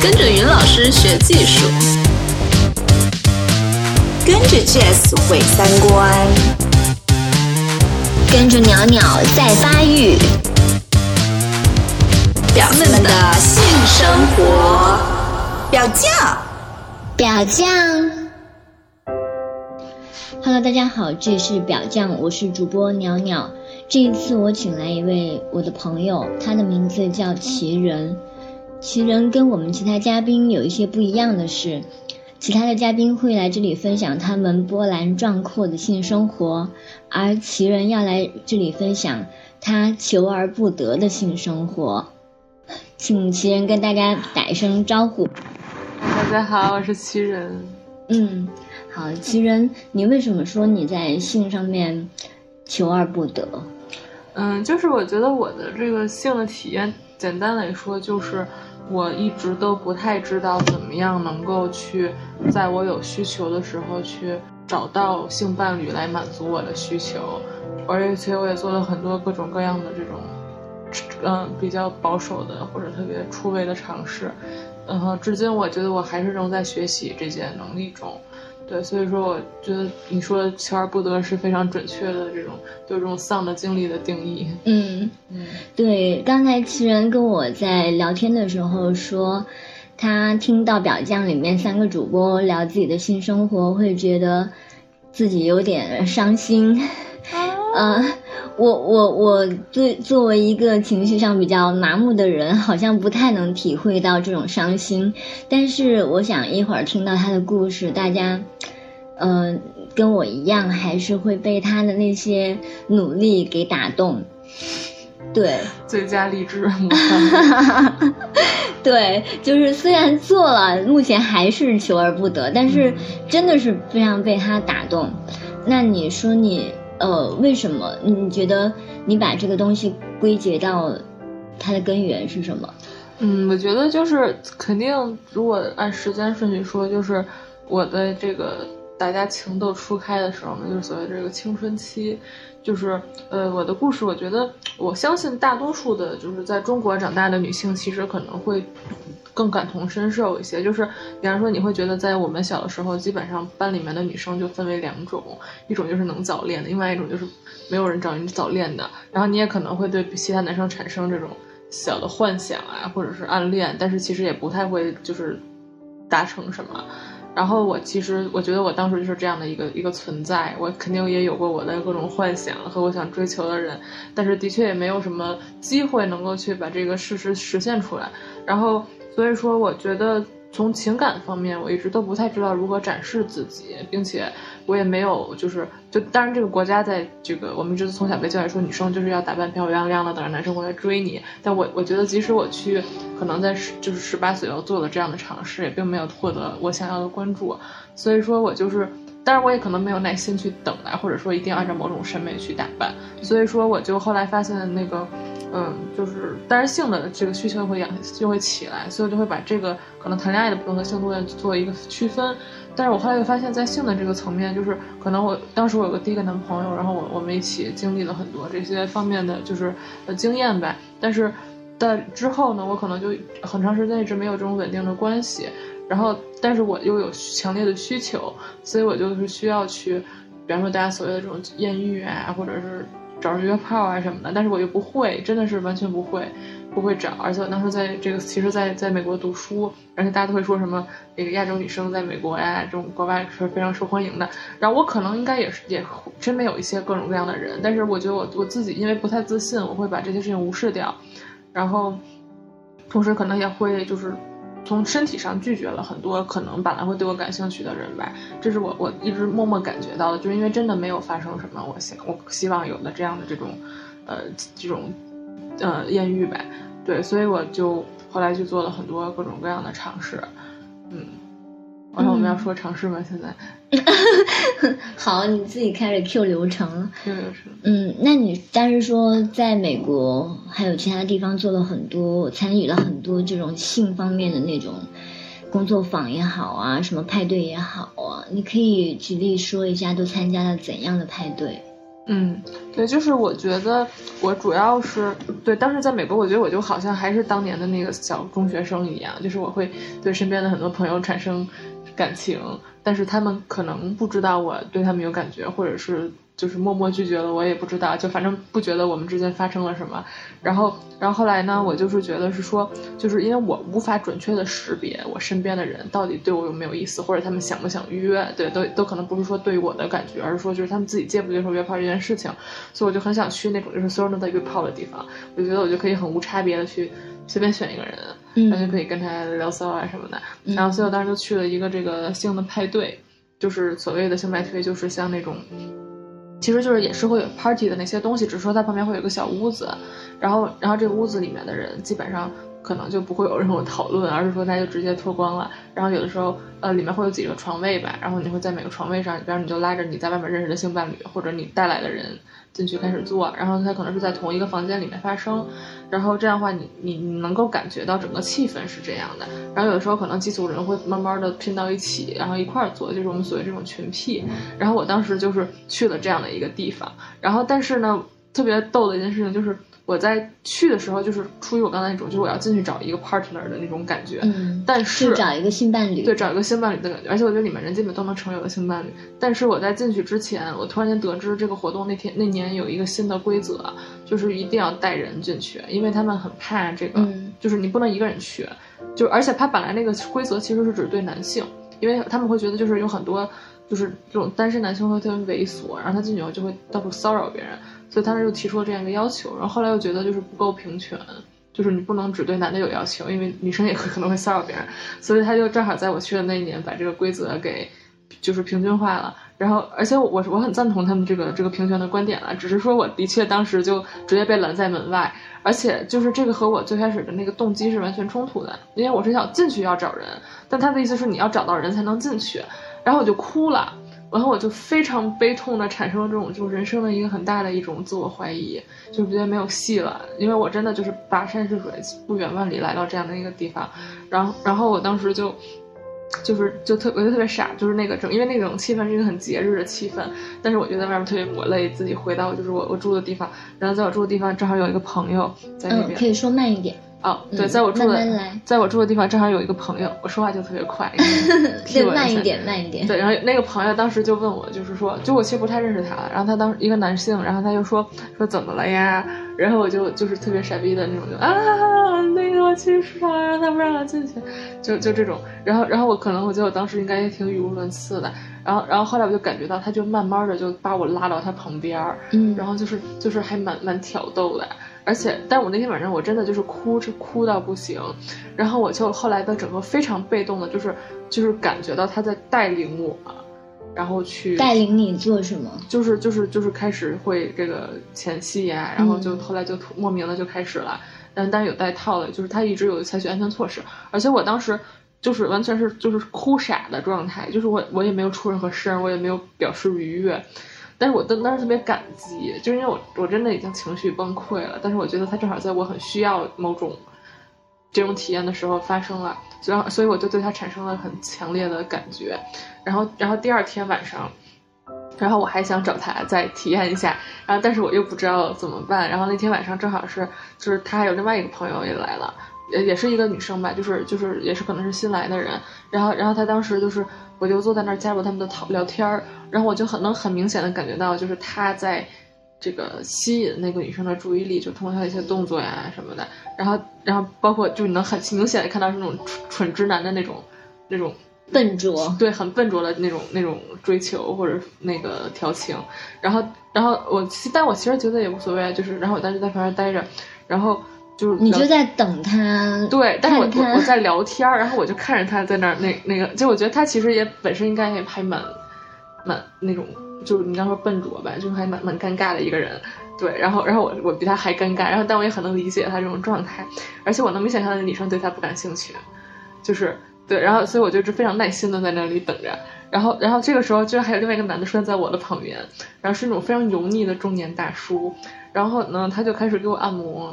跟着云老师学技术，跟着 Jazz 毁三观，跟着鸟鸟在发育。表妹们的性生活，表酱，表酱。Hello，大家好，这里是表酱，我是主播鸟鸟。这一次我请来一位我的朋友，他的名字叫奇人。奇人跟我们其他嘉宾有一些不一样的是，其他的嘉宾会来这里分享他们波澜壮阔的性生活，而奇人要来这里分享他求而不得的性生活。请奇人跟大家打一声招呼。大家好，我是奇人。嗯，好，奇人，你为什么说你在性上面求而不得？嗯，就是我觉得我的这个性的体验，简单来说就是。我一直都不太知道怎么样能够去，在我有需求的时候去找到性伴侣来满足我的需求，而且我也做了很多各种各样的这种，嗯，比较保守的或者特别出位的尝试，然后至今我觉得我还是仍在学习这些能力中。对，所以说我觉得你说的求而不得是非常准确的这种对这种丧的经历的定义。嗯嗯，对，刚才奇人跟我在聊天的时候说，他听到表酱里面三个主播聊自己的性生活，会觉得自己有点伤心。啊。我我我作作为一个情绪上比较麻木的人，好像不太能体会到这种伤心。但是我想一会儿听到他的故事，大家，嗯，跟我一样，还是会被他的那些努力给打动。对，最佳励志。对，就是虽然做了，目前还是求而不得，但是真的是非常被他打动。那你说你？呃，为什么你觉得你把这个东西归结到它的根源是什么？嗯，我觉得就是肯定，如果按时间顺序说，就是我的这个大家情窦初开的时候呢，就是所谓这个青春期，就是呃，我的故事，我觉得我相信大多数的，就是在中国长大的女性，其实可能会。更感同身受一些，就是比方说，你会觉得在我们小的时候，基本上班里面的女生就分为两种，一种就是能早恋的，另外一种就是没有人找你早恋的。然后你也可能会对其他男生产生这种小的幻想啊，或者是暗恋，但是其实也不太会就是达成什么。然后我其实我觉得我当时就是这样的一个一个存在，我肯定也有过我的各种幻想和我想追求的人，但是的确也没有什么机会能够去把这个事实实现出来。然后。所以说，我觉得从情感方面，我一直都不太知道如何展示自己，并且我也没有，就是就当然这个国家在这个我们就是从小被教育说女生就是要打扮漂漂亮亮的，等着男生过来追你。但我我觉得，即使我去可能在十就是十八岁要做了这样的尝试，也并没有获得我想要的关注。所以说我就是，当然我也可能没有耐心去等来，或者说一定要按照某种审美去打扮。所以说我就后来发现那个。嗯，就是，但是性的这个需求会养就会起来，所以我就会把这个可能谈恋爱的部分和性部分做一个区分。但是我后来又发现，在性的这个层面，就是可能我当时我有个第一个男朋友，然后我我们一起经历了很多这些方面的就是呃经验呗。但是在之后呢，我可能就很长时间一直没有这种稳定的关系。然后，但是我又有强烈的需求，所以我就是需要去，比方说大家所谓的这种艳遇啊，或者是。找人约炮啊什么的，但是我又不会，真的是完全不会，不会找。而且我当时在这个，其实，在在美国读书，而且大家都会说什么，那个亚洲女生在美国呀，这种国外是非常受欢迎的。然后我可能应该也是，也身边有一些各种各样的人，但是我觉得我我自己因为不太自信，我会把这些事情无视掉，然后，同时可能也会就是。从身体上拒绝了很多可能本来会对我感兴趣的人吧，这是我我一直默默感觉到的，就是因为真的没有发生什么，我想我希望有的这样的这种，呃，这种，呃，艳遇呗，对，所以我就后来就做了很多各种各样的尝试，嗯。然后我们要说尝试吗？现在，好，你自己开始 Q 流程了。Q 流程。嗯，那你但是说在美国还有其他地方做了很多，参与了很多这种性方面的那种工作坊也好啊，什么派对也好啊，你可以举例说一下都参加了怎样的派对？嗯，对，就是我觉得我主要是对当时在美国，我觉得我就好像还是当年的那个小中学生一样，就是我会对身边的很多朋友产生感情，但是他们可能不知道我对他们有感觉，或者是。就是默默拒绝了，我也不知道，就反正不觉得我们之间发生了什么。然后，然后后来呢，我就是觉得是说，就是因为我无法准确的识别我身边的人到底对我有没有意思，或者他们想不想约，对，都都可能不是说对于我的感觉，而是说就是他们自己接不接受约炮这件事情。所以我就很想去那种就是所有人都在约炮的地方，我觉得我就可以很无差别的去随便选一个人，然后就可以跟他聊骚啊什么的。然后所以我当时就去了一个这个性的派对，就是所谓的性派对，就是像那种。其实就是也是会有 party 的那些东西，只是说它旁边会有个小屋子，然后然后这个屋子里面的人基本上可能就不会有任何讨论，而是说它就直接脱光了。然后有的时候呃里面会有几个床位吧，然后你会在每个床位上，比方你就拉着你在外面认识的性伴侣或者你带来的人。进去开始做，然后它可能是在同一个房间里面发生，然后这样的话，你你你能够感觉到整个气氛是这样的。然后有的时候可能几组人会慢慢的拼到一起，然后一块儿做，就是我们所谓这种群 P。然后我当时就是去了这样的一个地方，然后但是呢，特别逗的一件事情就是。我在去的时候，就是出于我刚才那种，就是我要进去找一个 partner 的那种感觉。嗯，但是找一个性伴侣，对，找一个性伴侣的感觉。而且我觉得里面人基本都能成为我的性伴侣。但是我在进去之前，我突然间得知这个活动那天那年有一个新的规则，就是一定要带人进去，因为他们很怕这个，就是你不能一个人去。就而且他本来那个规则其实是只对男性，因为他们会觉得就是有很多就是这种单身男性会特别猥琐，然后他进去以后就会到处骚扰别人。所以他们就提出了这样一个要求，然后后来又觉得就是不够平权，就是你不能只对男的有要求，因为女生也会 可能会骚扰别人，所以他就正好在我去的那一年把这个规则给就是平均化了。然后而且我我很赞同他们这个这个平权的观点了，只是说我的确当时就直接被拦在门外，而且就是这个和我最开始的那个动机是完全冲突的，因为我是想进去要找人，但他的意思是你要找到人才能进去，然后我就哭了。然后我就非常悲痛的产生了这种，就是人生的一个很大的一种自我怀疑，就觉得没有戏了。因为我真的就是跋山涉水，不远万里来到这样的一个地方，然后，然后我当时就，就是就特，我就特别傻，就是那个整，因为那种气氛是一个很节日的气氛，但是我觉得外面特别抹泪，自己回到就是我我住的地方，然后在我住的地方正好有一个朋友在那边，可以说慢一点。哦，对，在我住的，在我住的地方正好有一个朋友，我说话就特别快，对，慢一点，慢一点。对，然后那个朋友当时就问我，就是说，就我其实不太认识他，然后他当一个男性，然后他就说说怎么了呀？然后我就就是特别傻逼的那种，就啊，那个我去市场，让他不让我进去，就就这种。然后然后我可能我觉得我当时应该也挺语无伦次的，然后然后后来我就感觉到他就慢慢的就把我拉到他旁边儿，嗯，然后就是就是还蛮蛮挑逗的。而且，但我那天晚上我真的就是哭，是哭到不行，然后我就后来的整个非常被动的，就是就是感觉到他在带领我，然后去带领你做什么？就是就是就是开始会这个前戏呀，然后就后来就莫名的就开始了，但但是有带套的，就是他一直有采取安全措施，而且我当时就是完全是就是哭傻的状态，就是我我也没有出任何声，我也没有表示愉悦。但是我当当时特别感激，就是因为我我真的已经情绪崩溃了，但是我觉得他正好在我很需要某种这种体验的时候发生了，然后所以我就对他产生了很强烈的感觉，然后然后第二天晚上，然后我还想找他再体验一下，然后但是我又不知道怎么办，然后那天晚上正好是就是他还有另外一个朋友也来了。也也是一个女生吧，就是就是也是可能是新来的人，然后然后她当时就是我就坐在那儿加入他们的讨聊天儿，然后我就很能很明显的感觉到，就是她在这个吸引那个女生的注意力，就通过她的一些动作呀什么的，然后然后包括就你能很明显的看到是那种蠢蠢直男的那种那种笨拙，对，很笨拙的那种那种追求或者那个调情，然后然后我但我其实觉得也无所谓，就是然后我当时在旁边待着，然后。就是你就在等他，对，但是我我我在聊天儿，然后我就看着他在那儿，那那个，就我觉得他其实也本身应该也还蛮蛮那种，就是你刚说笨拙吧，就还蛮蛮尴尬的一个人，对，然后然后我我比他还尴尬，然后但我也很能理解他这种状态，而且我能明显看到女生对他不感兴趣，就是对，然后所以我就非常耐心的在那里等着，然后然后这个时候居然还有另外一个男的出现在我的旁边，然后是那种非常油腻的中年大叔，然后呢他就开始给我按摩。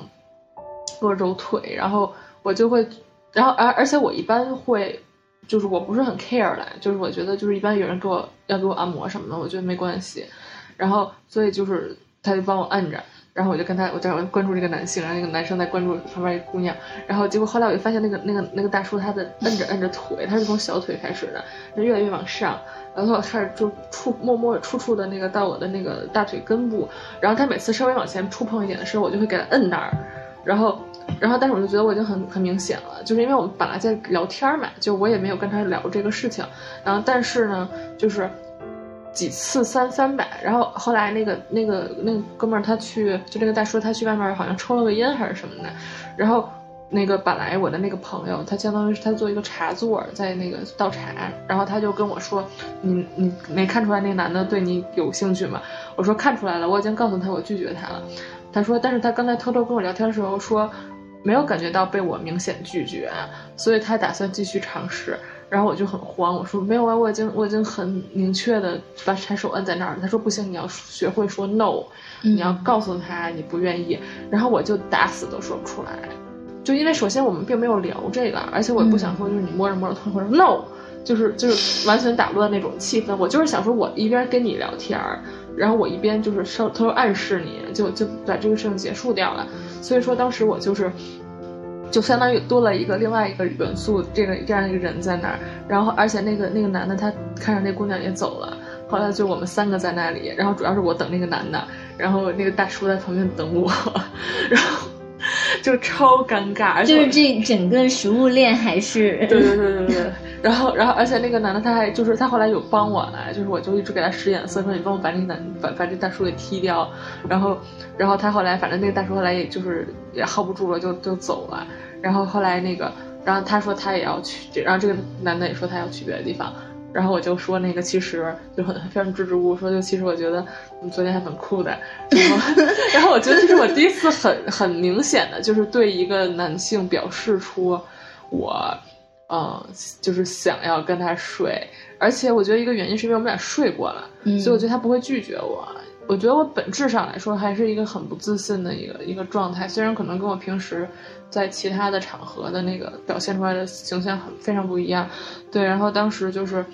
给我揉腿，然后我就会，然后而而且我一般会，就是我不是很 care 来，就是我觉得就是一般有人给我要给我按摩什么的，我觉得没关系。然后所以就是他就帮我摁着。然后我就跟他，我在关注这个男性，然后那个男生在关注旁边一个姑娘，然后结果后来我就发现那个那个那个大叔他的摁着摁着腿，他是从小腿开始的，越来越往上，然后开始就触摸摸触触的那个到我的那个大腿根部，然后他每次稍微往前触碰一点的时候，我就会给他摁那儿，然后然后但是我就觉得我已经很很明显了，就是因为我们本来在聊天嘛，就我也没有跟他聊这个事情，然后但是呢，就是。几次三三百，然后后来那个那个那个哥们儿他去，就这个大叔他去外面好像抽了个烟还是什么的，然后那个本来我的那个朋友，他相当于是他做一个茶座，在那个倒茶，然后他就跟我说，你你没看出来那个男的对你有兴趣吗？我说看出来了，我已经告诉他我拒绝他了。他说，但是他刚才偷偷跟我聊天的时候说，没有感觉到被我明显拒绝，所以他打算继续尝试。然后我就很慌，我说没有啊，我已经我已经很明确的把他手摁在那儿了。他说不行，你要学会说 no，你要告诉他你不愿意。然后我就打死都说不出来，就因为首先我们并没有聊这个，而且我也不想说就是你摸着摸着突然说 no，就是就是完全打乱那种气氛。我就是想说我一边跟你聊天儿，然后我一边就是稍他说暗示你，就就把这个事情结束掉了。所以说当时我就是。就相当于多了一个另外一个元素，这个这样一个人在那儿，然后而且那个那个男的他看着那姑娘也走了，后来就我们三个在那里，然后主要是我等那个男的，然后那个大叔在旁边等我，然后 就超尴尬，就是这整个食物链还是对对对对对。然后，然后，而且那个男的他还就是他后来有帮我来，就是我就一直给他使眼色，说你帮我把那个男把把这大叔给踢掉。然后，然后他后来反正那个大叔后来也就是也 hold 不住了，就就走了。然后后来那个，然后他说他也要去，然后这个男的也说他要去别的地方。然后我就说那个其实就很非常支支吾吾说就其实我觉得你昨天还很酷的。然后，然后我觉得这是我第一次很很明显的就是对一个男性表示出我。嗯，就是想要跟他睡，而且我觉得一个原因是因为我们俩睡过了，所以我觉得他不会拒绝我。我觉得我本质上来说还是一个很不自信的一个一个状态，虽然可能跟我平时在其他的场合的那个表现出来的形象很非常不一样。对，然后当时就是。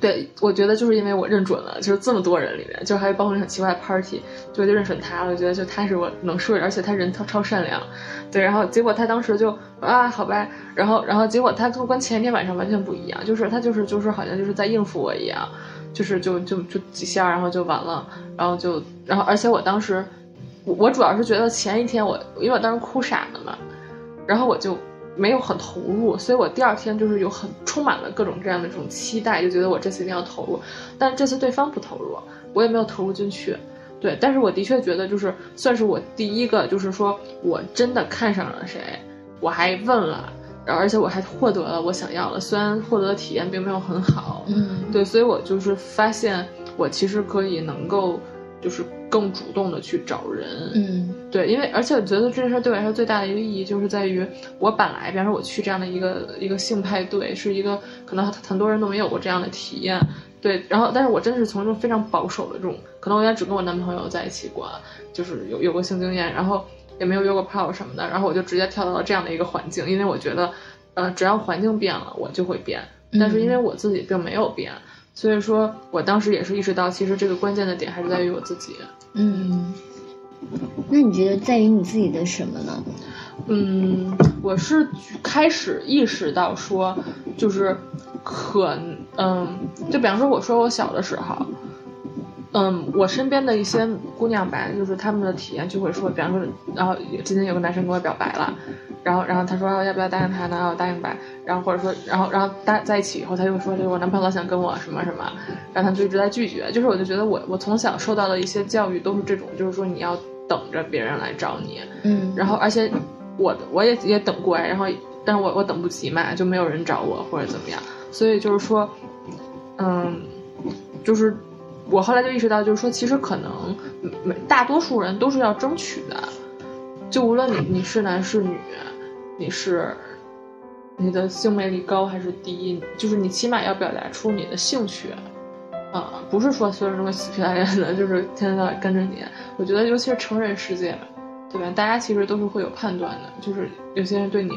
对，我觉得就是因为我认准了，就是这么多人里面，就还包括那很奇怪的 party，就就认准他了。我觉得就他是我能睡，而且他人超超善良。对，然后结果他当时就啊，好吧，然后然后结果他就跟前一天晚上完全不一样，就是他就是就是好像就是在应付我一样，就是就就就几下，然后就完了，然后就然后而且我当时我我主要是觉得前一天我因为我当时哭傻了嘛，然后我就。没有很投入，所以我第二天就是有很充满了各种各样的这种期待，就觉得我这次一定要投入。但是这次对方不投入，我也没有投入进去。对，但是我的确觉得就是算是我第一个，就是说我真的看上了谁，我还问了，然后而且我还获得了我想要的，虽然获得的体验并没有很好。嗯，对，所以我就是发现我其实可以能够。就是更主动的去找人，嗯，对，因为而且我觉得这件事对我来说最大的一个意义，就是在于我本来，比方说我去这样的一个一个性派对，是一个可能很多人都没有过这样的体验，对，然后但是我真的是从一种非常保守的这种，可能我也只跟我男朋友在一起过，就是有有过性经验，然后也没有约过炮什么的，然后我就直接跳到了这样的一个环境，因为我觉得，呃，只要环境变了，我就会变，但是因为我自己并没有变。所以说我当时也是意识到，其实这个关键的点还是在于我自己。嗯，那你觉得在于你自己的什么呢？嗯，我是开始意识到说，就是可嗯，就比方说我说我小的时候，嗯，我身边的一些姑娘吧，就是她们的体验就会说，比方说，然后今天有个男生跟我表白了。然后，然后他说要不要答应他呢？我答应吧。然后或者说，然后，然后大在一起以后，他就说，就我男朋友老想跟我什么什么，然后他就一直在拒绝。就是我就觉得我我从小受到的一些教育都是这种，就是说你要等着别人来找你。嗯。然后而且我我也也等过，然后但是我我等不及嘛，就没有人找我或者怎么样。所以就是说，嗯，就是我后来就意识到，就是说其实可能每大多数人都是要争取的，就无论你你是男是女。你是你的性魅力高还是低？就是你起码要表达出你的兴趣，啊，不是说所有人都会死皮赖脸的，就是天天到晚跟着你。我觉得尤其是成人世界嘛，对吧？大家其实都是会有判断的，就是有些人对你，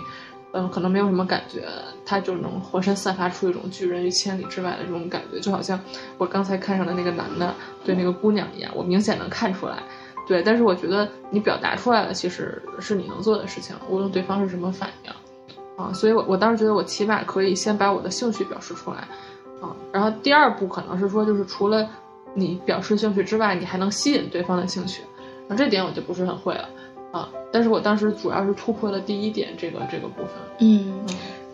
嗯，可能没有什么感觉，他就能浑身散发出一种拒人于千里之外的这种感觉，就好像我刚才看上的那个男的对那个姑娘一样，我明显能看出来。对，但是我觉得你表达出来了，其实是你能做的事情，无论对方是什么反应，啊，所以我我当时觉得我起码可以先把我的兴趣表示出来，啊，然后第二步可能是说，就是除了你表示兴趣之外，你还能吸引对方的兴趣，啊，这点我就不是很会了，啊，但是我当时主要是突破了第一点这个这个部分，嗯。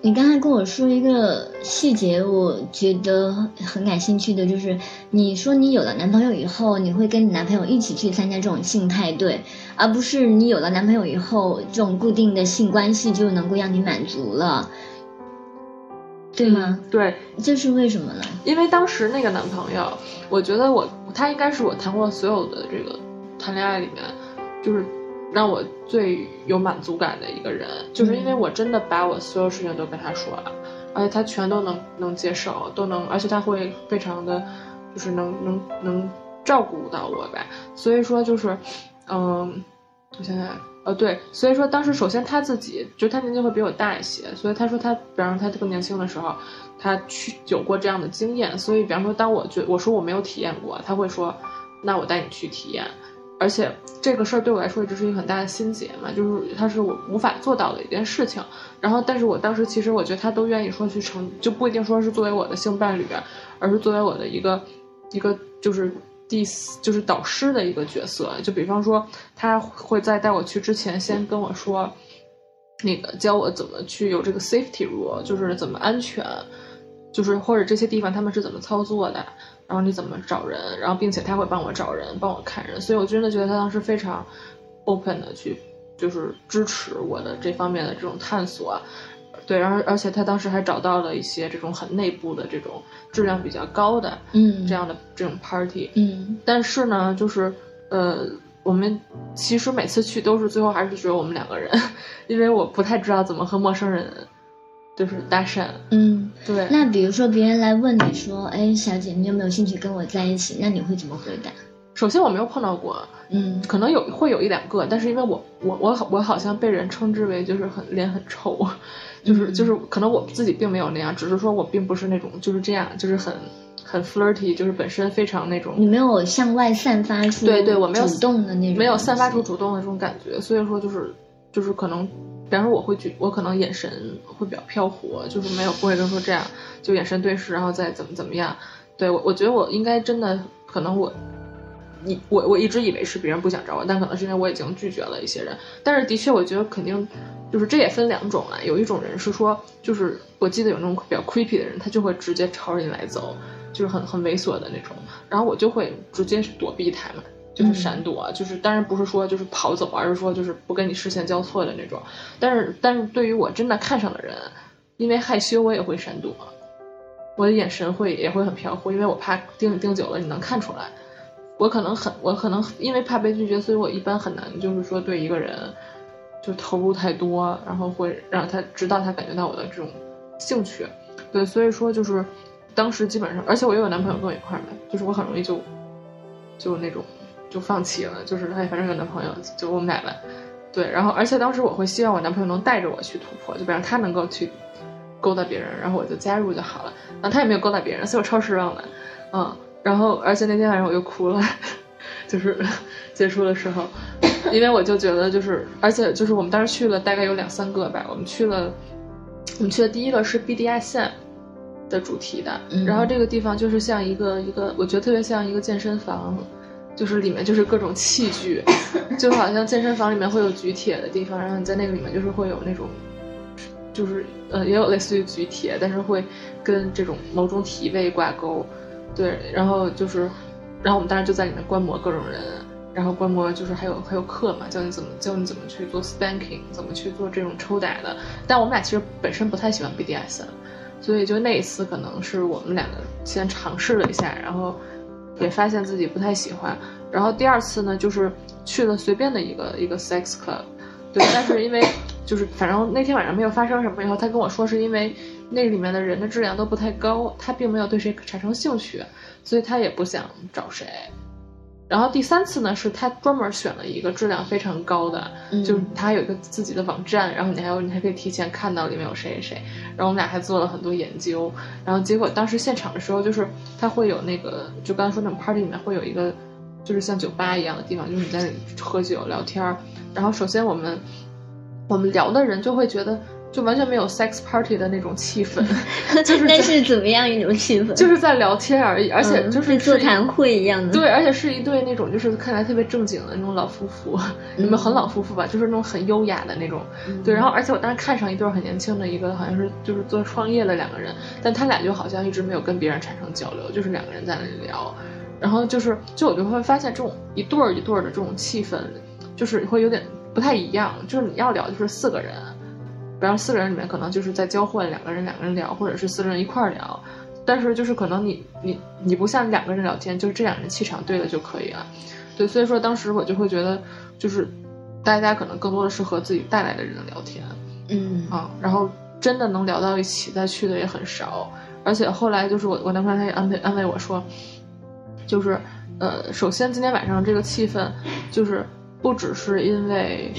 你刚才跟我说一个细节，我觉得很感兴趣的，就是你说你有了男朋友以后，你会跟你男朋友一起去参加这种性派对，而不是你有了男朋友以后，这种固定的性关系就能够让你满足了，对吗？对，这是为什么呢？因为当时那个男朋友，我觉得我他应该是我谈过所有的这个谈恋爱里面，就是。让我最有满足感的一个人，就是因为我真的把我所有事情都跟他说了，而且他全都能能接受，都能，而且他会非常的，就是能能能照顾到我吧。所以说就是，嗯，我现在，呃，对，所以说当时首先他自己，就他年纪会比我大一些，所以他说他，比方说他更年轻的时候，他去有过这样的经验，所以比方说当我觉我说我没有体验过，他会说，那我带你去体验。而且这个事儿对我来说一直是一个很大的心结嘛，就是它是我无法做到的一件事情。然后，但是我当时其实我觉得他都愿意说去成就不一定说是作为我的性伴侣，而是作为我的一个一个就是第就是导师的一个角色。就比方说，他会在带我去之前先跟我说，那个教我怎么去有这个 safety rule，就是怎么安全，就是或者这些地方他们是怎么操作的。然后你怎么找人？然后并且他会帮我找人，帮我看人，所以我真的觉得他当时非常 open 的去，就是支持我的这方面的这种探索，对，然后而且他当时还找到了一些这种很内部的这种质量比较高的，嗯，这样的这种 party，嗯，但是呢，就是呃，我们其实每次去都是最后还是只有我们两个人，因为我不太知道怎么和陌生人。就是搭讪，嗯，对。那比如说别人来问你说，哎，小姐，你有没有兴趣跟我在一起？那你会怎么回答？首先我没有碰到过，嗯，可能有会有一两个，但是因为我我我好我好像被人称之为就是很脸很臭，就是就是可能我自己并没有那样，只是说我并不是那种就是这样，就是很很 flirty，就是本身非常那种。你没有向外散发出对对，我没有主动的那种，没有散发出主动的这种感觉，所以说就是就是可能。比方说，我会举，我可能眼神会比较飘忽，就是没有不会跟说这样，就眼神对视，然后再怎么怎么样。对我，我觉得我应该真的可能我，你我我一直以为是别人不想找我，但可能是因为我已经拒绝了一些人。但是的确，我觉得肯定就是这也分两种啊。有一种人是说，就是我记得有那种比较 creepy 的人，他就会直接朝着你来走，就是很很猥琐的那种，然后我就会直接躲避他们。就是闪躲，就是当然不是说就是跑走，而是说就是不跟你视线交错的那种。但是，但是对于我真的看上的人，因为害羞，我也会闪躲，我的眼神会也会很飘忽，因为我怕盯盯久了你能看出来。我可能很，我可能因为怕被拒绝，所以我一般很难就是说对一个人就投入太多，然后会让他直到他感觉到我的这种兴趣。对，所以说就是当时基本上，而且我又有男朋友跟我一块儿嘛，就是我很容易就就那种。就放弃了，就是哎，反正有男朋友，就我们俩吧。对，然后而且当时我会希望我男朋友能带着我去突破，就比方他能够去勾搭别人，然后我就加入就好了。然后他也没有勾搭别人，所以我超失望的。嗯，然后而且那天晚上我又哭了，就是结束的时候，因为我就觉得就是，而且就是我们当时去了大概有两三个吧，我们去了，我们去的第一个是 B D I 线的主题的，然后这个地方就是像一个一个，我觉得特别像一个健身房。就是里面就是各种器具，就好像健身房里面会有举铁的地方，然后你在那个里面就是会有那种，就是呃也有类似于举铁，但是会跟这种某种体位挂钩，对，然后就是，然后我们当时就在里面观摩各种人，然后观摩就是还有还有课嘛，教你怎么教你怎么去做 spanking，怎么去做这种抽打的，但我们俩其实本身不太喜欢 BDS，所以就那一次可能是我们两个先尝试了一下，然后。也发现自己不太喜欢，然后第二次呢，就是去了随便的一个一个 sex club，对，但是因为就是反正那天晚上没有发生什么，以后他跟我说是因为那里面的人的质量都不太高，他并没有对谁产生兴趣，所以他也不想找谁，然后第三次呢，是他专门选了一个质量非常高的，嗯就是他有一个自己的网站，然后你还有你还可以提前看到里面有谁谁谁。然后我们俩还做了很多研究，然后结果当时现场的时候，就是他会有那个，就刚才说那种 party 里面会有一个，就是像酒吧一样的地方，就是你在那里喝酒聊天儿。然后首先我们我们聊的人就会觉得。就完全没有 sex party 的那种气氛，就是那是怎么样一种气氛？就是在聊天而已，而且就是嗯座谈会一样的。对，而且是一对那种就是看起来特别正经的那种老夫妇，有没有很老夫妇吧？就是那种很优雅的那种。对，然后而且我当时看上一对很年轻的一个，好像是就是做创业的两个人，但他俩就好像一直没有跟别人产生交流，就是两个人在那里聊。然后就是就我就会发现这种一对儿一对儿的这种气氛，就是会有点不太一样。就是你要聊就是四个人。比方四个人里面可能就是在交换，两个人两个人聊，或者是四个人一块儿聊，但是就是可能你你你不像两个人聊天，就是这两个人气场对了就可以了，对，所以说当时我就会觉得，就是大家可能更多的是和自己带来的人聊天，嗯。啊，然后真的能聊到一起再去的也很少，而且后来就是我我男朋友他也安慰安慰我说，就是呃，首先今天晚上这个气氛，就是不只是因为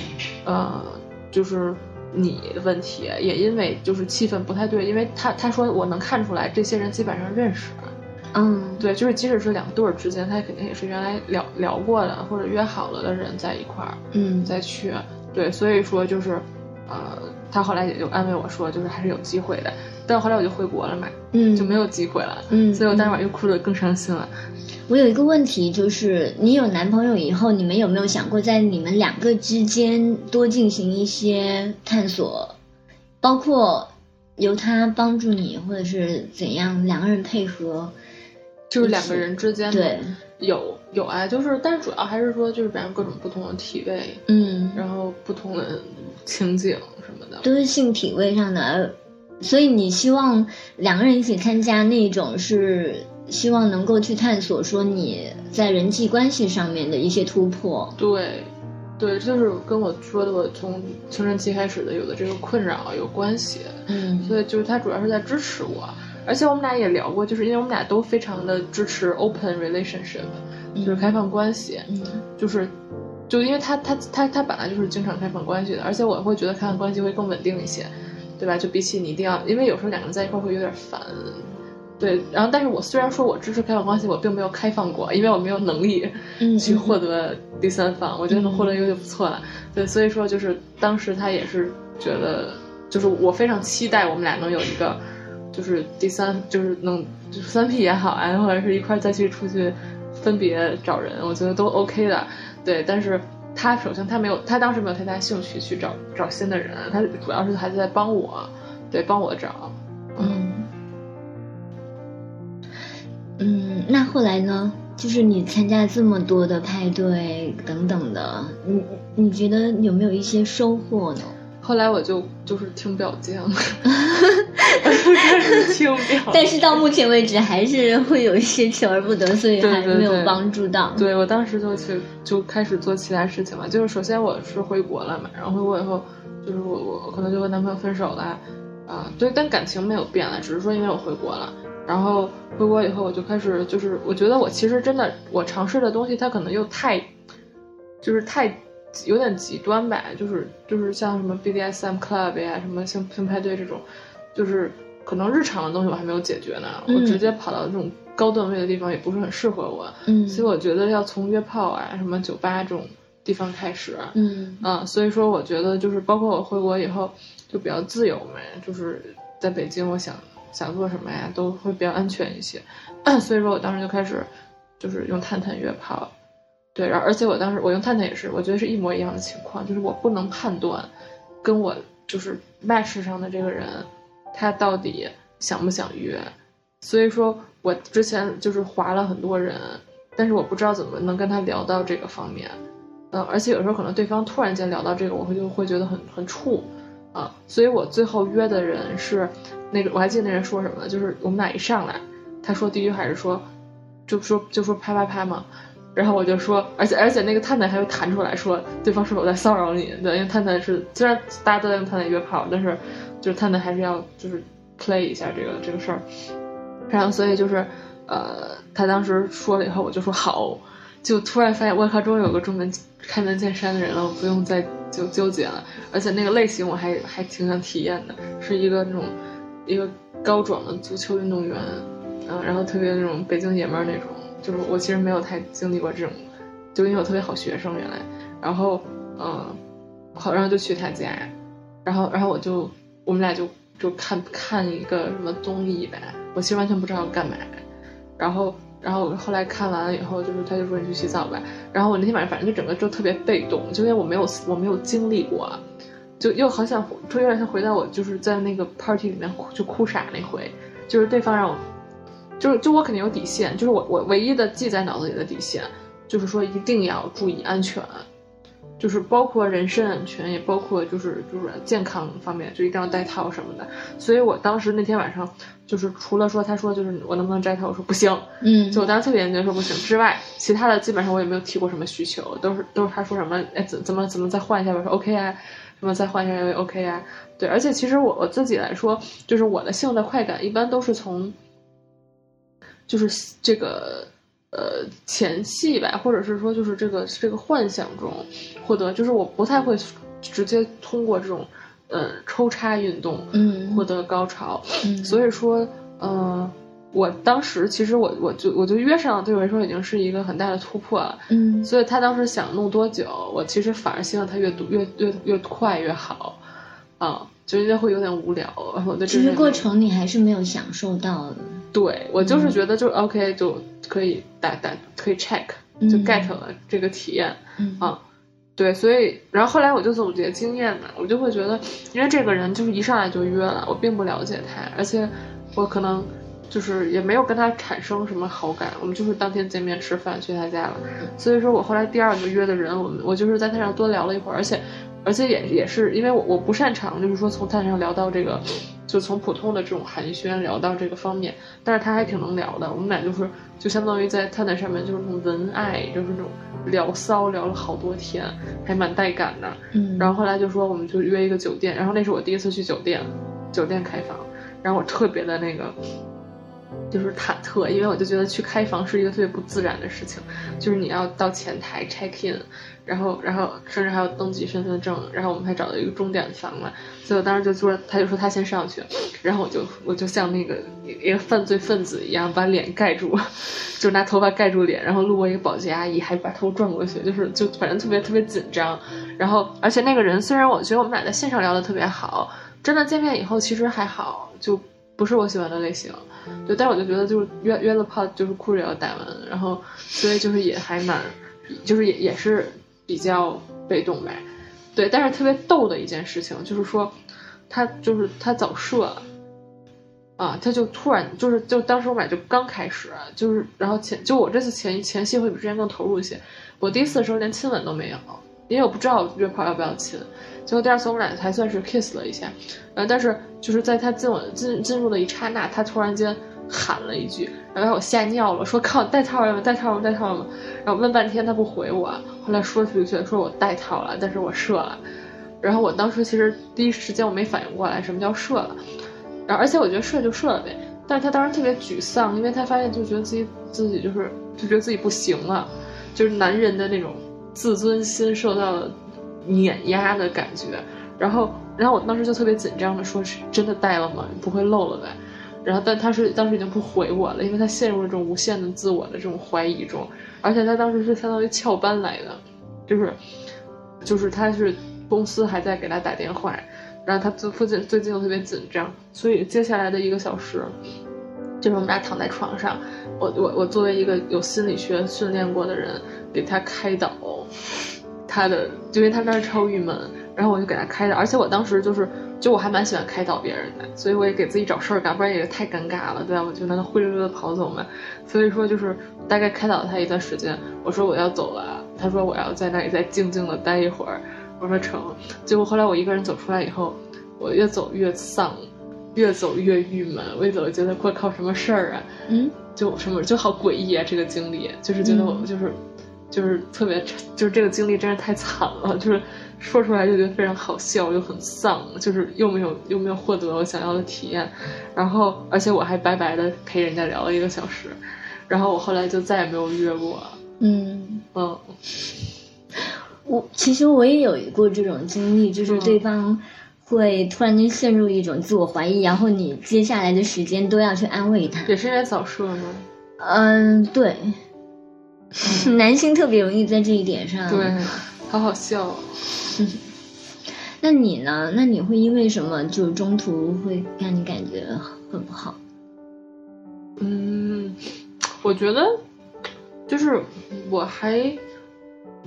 呃，就是。你的问题也因为就是气氛不太对，因为他他说我能看出来这些人基本上认识，嗯，对，就是即使是两对儿之间，他肯定也是原来聊聊过的或者约好了的人在一块儿，嗯，再去，对，所以说就是，呃，他后来也就安慰我说，就是还是有机会的，但后来我就回国了嘛，嗯，就没有机会了，嗯，所以我当晚又哭得更伤心了。我有一个问题，就是你有男朋友以后，你们有没有想过在你们两个之间多进行一些探索，包括由他帮助你，或者是怎样，两个人配合，就是两个人之间对有有啊，就是但是主要还是说就是比方各种不同的体位，嗯，然后不同的情景什么的，都是性体位上的，所以你希望两个人一起参加那种是。希望能够去探索说你在人际关系上面的一些突破。对，对，就是跟我说的，我从青春期开始的有的这个困扰有关系。嗯，所以就是他主要是在支持我，而且我们俩也聊过，就是因为我们俩都非常的支持 open relationship，、嗯、就是开放关系。嗯，就是就因为他他他他本来就是经常开放关系的，而且我会觉得开放关系会更稳定一些，对吧？就比起你一定要，因为有时候两个人在一块会有点烦。对，然后但是我虽然说我支持开放关系，我并没有开放过，因为我没有能力去获得第三方。嗯、我觉得能获得一个就不错了。对，所以说就是当时他也是觉得，就是我非常期待我们俩能有一个，就是第三，就是能就是三 P 也好啊，或者是一块再去出去分别找人，我觉得都 OK 的。对，但是他首先他没有，他当时没有太大兴趣去找找新的人，他主要是还是在帮我，对，帮我找，嗯。嗯，那后来呢？就是你参加这么多的派对等等的，你你觉得有没有一些收获呢？后来我就就是听表匠，开始听表，但是到目前为止还是会有一些求而不得，所以还没有帮助到。对，对我当时就去就开始做其他事情嘛，就是首先我是回国了嘛，然后回国以后，就是我我可能就和男朋友分手了，啊，对，但感情没有变了，只是说因为我回国了。然后回国以后，我就开始就是，我觉得我其实真的，我尝试的东西，它可能又太，就是太有点极端吧，就是就是像什么 BDSM club 呀，什么性性派对这种，就是可能日常的东西我还没有解决呢，嗯、我直接跑到这种高段位的地方也不是很适合我，嗯，所以我觉得要从约炮啊，什么酒吧这种地方开始，嗯。啊，所以说我觉得就是包括我回国以后就比较自由嘛，就是在北京，我想。想做什么呀，都会比较安全一些，所以说我当时就开始，就是用探探约炮，对，然后而且我当时我用探探也是，我觉得是一模一样的情况，就是我不能判断，跟我就是 match 上的这个人，他到底想不想约，所以说我之前就是划了很多人，但是我不知道怎么能跟他聊到这个方面，嗯，而且有时候可能对方突然间聊到这个，我会就会觉得很很怵。啊，所以我最后约的人是那个，我还记得那人说什么，就是我们俩一上来，他说第一句还是说，就说就说啪啪啪嘛，然后我就说，而且而且那个探探还会弹出来说对方是否在骚扰你，对，因为探探是虽然大家都在用探探约炮，但是就是探探还是要就是 play 一下这个这个事儿，然后所以就是呃，他当时说了以后，我就说好。就突然发现，我靠，终于有个专门开门见山的人了，我不用再就纠结了。而且那个类型我还还挺想体验的，是一个那种一个高壮的足球运动员，嗯，然后特别那种北京爷们儿那种，就是我其实没有太经历过这种，就因为我特别好学生原来，然后嗯，好，然后就去他家，然后然后我就我们俩就就看看一个什么综艺呗，我其实完全不知道要干嘛，然后。然后后来看完了以后，就是他就说你去洗澡吧。然后我那天晚上反正就整个就特别被动，就因为我没有我没有经历过，就又好想就有点像回到我就是在那个 party 里面哭就哭傻那回，就是对方让我，就是就我肯定有底线，就是我我唯一的记在脑子里的底线，就是说一定要注意安全。就是包括人身安全，也包括就是就是健康方面，就一定要戴套什么的。所以我当时那天晚上，就是除了说他说就是我能不能摘套，我说不行，嗯，就我当时特别坚决说不行之外，其他的基本上我也没有提过什么需求，都是都是他说什么哎怎怎么怎么再换一下，我说 OK 啊，什么再换一下也 OK 啊，对，而且其实我我自己来说，就是我的性的快感一般都是从，就是这个。呃，前戏吧，或者是说，就是这个这个幻想中获得，就是我不太会直接通过这种呃抽插运动，嗯，获得高潮，嗯，所以说，呃，我当时其实我我就我就约上，对我来说已经是一个很大的突破了，嗯，所以他当时想弄多久，我其实反而希望他越多越越越快越好，啊，就应该会有点无聊，然后的其实过程你还是没有享受到的。对我就是觉得就 OK 就可以打打可以 check 就 get 了这个体验。啊，对，所以然后后来我就总结经验嘛，我就会觉得，因为这个人就是一上来就约了，我并不了解他，而且我可能就是也没有跟他产生什么好感，我们就是当天见面吃饭去他家了，所以说我后来第二个约的人，我们我就是在他上多聊了一会儿，而且而且也也是因为我我不擅长就是说从探上聊到这个。就从普通的这种寒暄聊到这个方面，但是他还挺能聊的。我们俩就是就相当于在探探上面就是那种文爱，就是那种聊骚聊了好多天，还蛮带感的。嗯，然后后来就说我们就约一个酒店，然后那是我第一次去酒店，酒店开房，然后我特别的那个。就是忐忑，因为我就觉得去开房是一个特别不自然的事情，就是你要到前台 check in，然后然后甚至还要登记身份证，然后我们还找到一个钟点房嘛，所以我当时就说，他就说他先上去，然后我就我就像那个一个犯罪分子一样把脸盖住，就拿头发盖住脸，然后路过一个保洁阿姨还把头转过去，就是就反正特别特别紧张，然后而且那个人虽然我觉得我们俩在线上聊的特别好，真的见面以后其实还好，就不是我喜欢的类型。对，但是我就觉得就是约约了炮就是裤子要戴完，然后所以就是也还蛮，就是也也是比较被动呗。对，但是特别逗的一件事情就是说，他就是他早射，啊，他就突然就是就当时我们俩就刚开始，就是然后前就我这次前前戏会比之前更投入一些，我第一次的时候连亲吻都没有，因为我不知道约炮要不要亲。结果第二次我们俩才算是 kiss 了一下，呃，但是就是在他进我进进入的一刹那，他突然间喊了一句，然后把我吓尿了，说靠，带套了吗？带套了吗？带套了吗？然后问半天他不回我，后来说出去说我带套了，但是我射了，然后我当时其实第一时间我没反应过来什么叫射了，然后而且我觉得射就射了呗，但是他当时特别沮丧，因为他发现就觉得自己自己就是就觉得自己不行了，就是男人的那种自尊心受到了。碾压的感觉，然后，然后我当时就特别紧张的说：“是真的带了吗？不会漏了呗？”然后，但他是当时已经不回我了，因为他陷入了这种无限的自我的这种怀疑中，而且他当时是相当于翘班来的，就是，就是他是公司还在给他打电话，然后他最附近最近又特别紧张，所以接下来的一个小时，就是我们俩躺在床上，我我我作为一个有心理学训练过的人，给他开导。他的，就因为他那儿超郁闷，然后我就给他开导，而且我当时就是，就我还蛮喜欢开导别人的，所以我也给自己找事儿干，不然也太尴尬了，对吧？我就让他灰溜溜的跑走嘛。所以说就是大概开导了他一段时间，我说我要走了，他说我要在那里再静静的待一会儿，我说成。结果后来我一个人走出来以后，我越走越丧，越走越郁闷，我越走觉得我靠什么事儿啊？嗯，就什么就好诡异啊，这个经历就是觉得我就是。就是特别，就是这个经历真是太惨了，就是说出来就觉得非常好笑，又很丧，就是又没有又没有获得我想要的体验，然后而且我还白白的陪人家聊了一个小时，然后我后来就再也没有约过。嗯，嗯，我其实我也有过这种经历，就是对方会突然间陷入一种自我怀疑，然后你接下来的时间都要去安慰他。也是因为早射吗？嗯，对，男性特别容易在这一点上。对，好好笑。那你呢？那你会因为什么就中途会让你感觉很不好？嗯，我觉得就是我还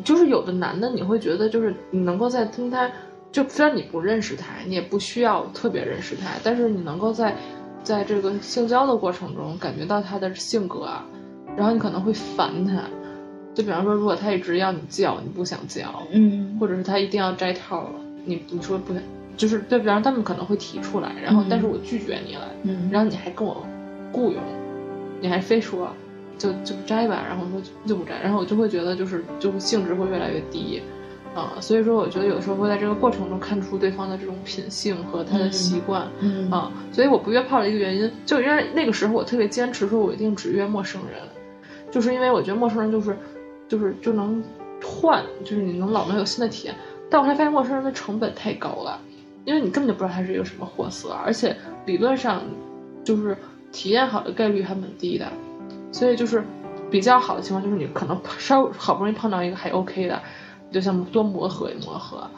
就是有的男的，你会觉得就是你能够在跟他，就虽然你不认识他，你也不需要特别认识他，但是你能够在在这个性交的过程中感觉到他的性格啊，然后你可能会烦他。就比方说，如果他一直要你叫，你不想叫，嗯，或者是他一定要摘套，你你说不想，就是对，比方他们可能会提出来，然后但是我拒绝你了，嗯，然后你还跟我雇佣，你还非说就就摘吧，然后说就不摘，然后我就会觉得就是就是兴致会越来越低，啊，所以说我觉得有时候会在这个过程中看出对方的这种品性和他的习惯，嗯。啊，所以我不约炮的一个原因，就因为那个时候我特别坚持说我一定只约陌生人，就是因为我觉得陌生人就是就是就能换，就是你能老能有新的体验，但我还发现陌生人的成本太高了，因为你根本就不知道他是一个什么货色，而且理论上就是体验好的概率还蛮低的，所以就是比较好的情况就是你可能稍好不容易碰到一个还 OK 的，你就像多磨合一磨合，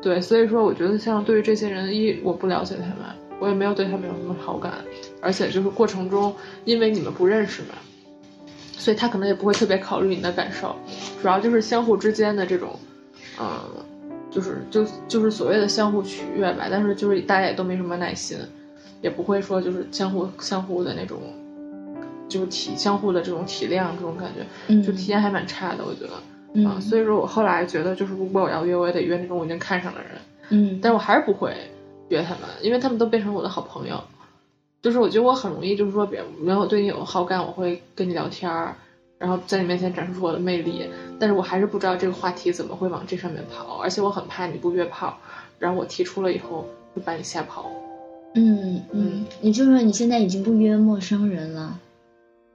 对，所以说我觉得像对于这些人，一我不了解他们，我也没有对他们有什么好感，而且就是过程中因为你们不认识嘛。所以他可能也不会特别考虑你的感受，主要就是相互之间的这种，嗯，就是就就是所谓的相互取悦吧。但是就是大家也都没什么耐心，也不会说就是相互相互的那种，就是体相互的这种体谅这种感觉，嗯就体验还蛮差的，我觉得。嗯啊，所以说我后来觉得，就是如果我要约，我也得约那种我已经看上的人，嗯，但是我还是不会约他们，因为他们都变成我的好朋友。就是我觉得我很容易，就是说别没有对你有好感，我会跟你聊天儿，然后在你面前展示出我的魅力，但是我还是不知道这个话题怎么会往这上面跑，而且我很怕你不约炮，然后我提出了以后会把你吓跑。嗯嗯，也就是说你现在已经不约陌生人了，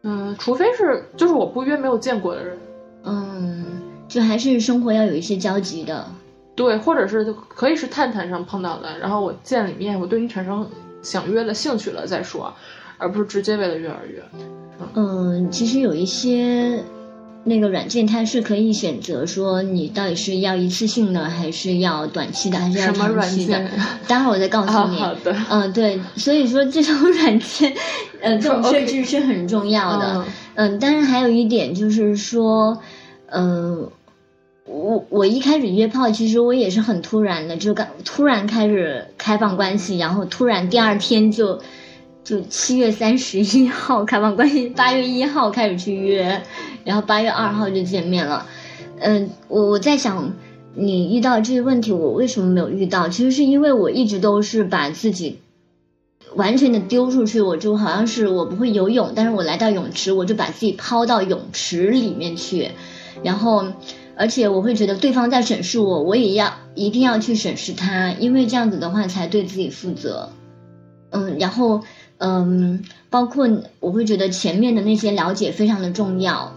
嗯，除非是就是我不约没有见过的人，嗯，就还是生活要有一些交集的，对，或者是可以是探探上碰到的，然后我见了一面，我对你产生想约了兴趣了再说，而不是直接为了约而约。嗯，其实有一些那个软件，它是可以选择说你到底是要一次性的，还是要短期的，还是要什么软长期的件？待会儿我再告诉啊，你。好的。嗯，对，所以说这种 软件，呃，这种设 置是很重要的。嗯嗯，但是还有一点就是说，嗯、我我一开始约炮，其实我也是很突然的，就刚突然开始开放关系，然后突然第二天就就七月三十一号开放关系，八月一号开始去约，然后八月二号就见面了。嗯、我我在想。你遇到这些问题，我为什么没有遇到？其实是因为我一直都是把自己完全的丢出去，我就好像是我不会游泳，但是我来到泳池，我就把自己抛到泳池里面去，然后，而且我会觉得对方在审视我，我也要一定要去审视他，因为这样子的话才对自己负责。嗯，然后嗯，包括我会觉得前面的那些了解非常的重要。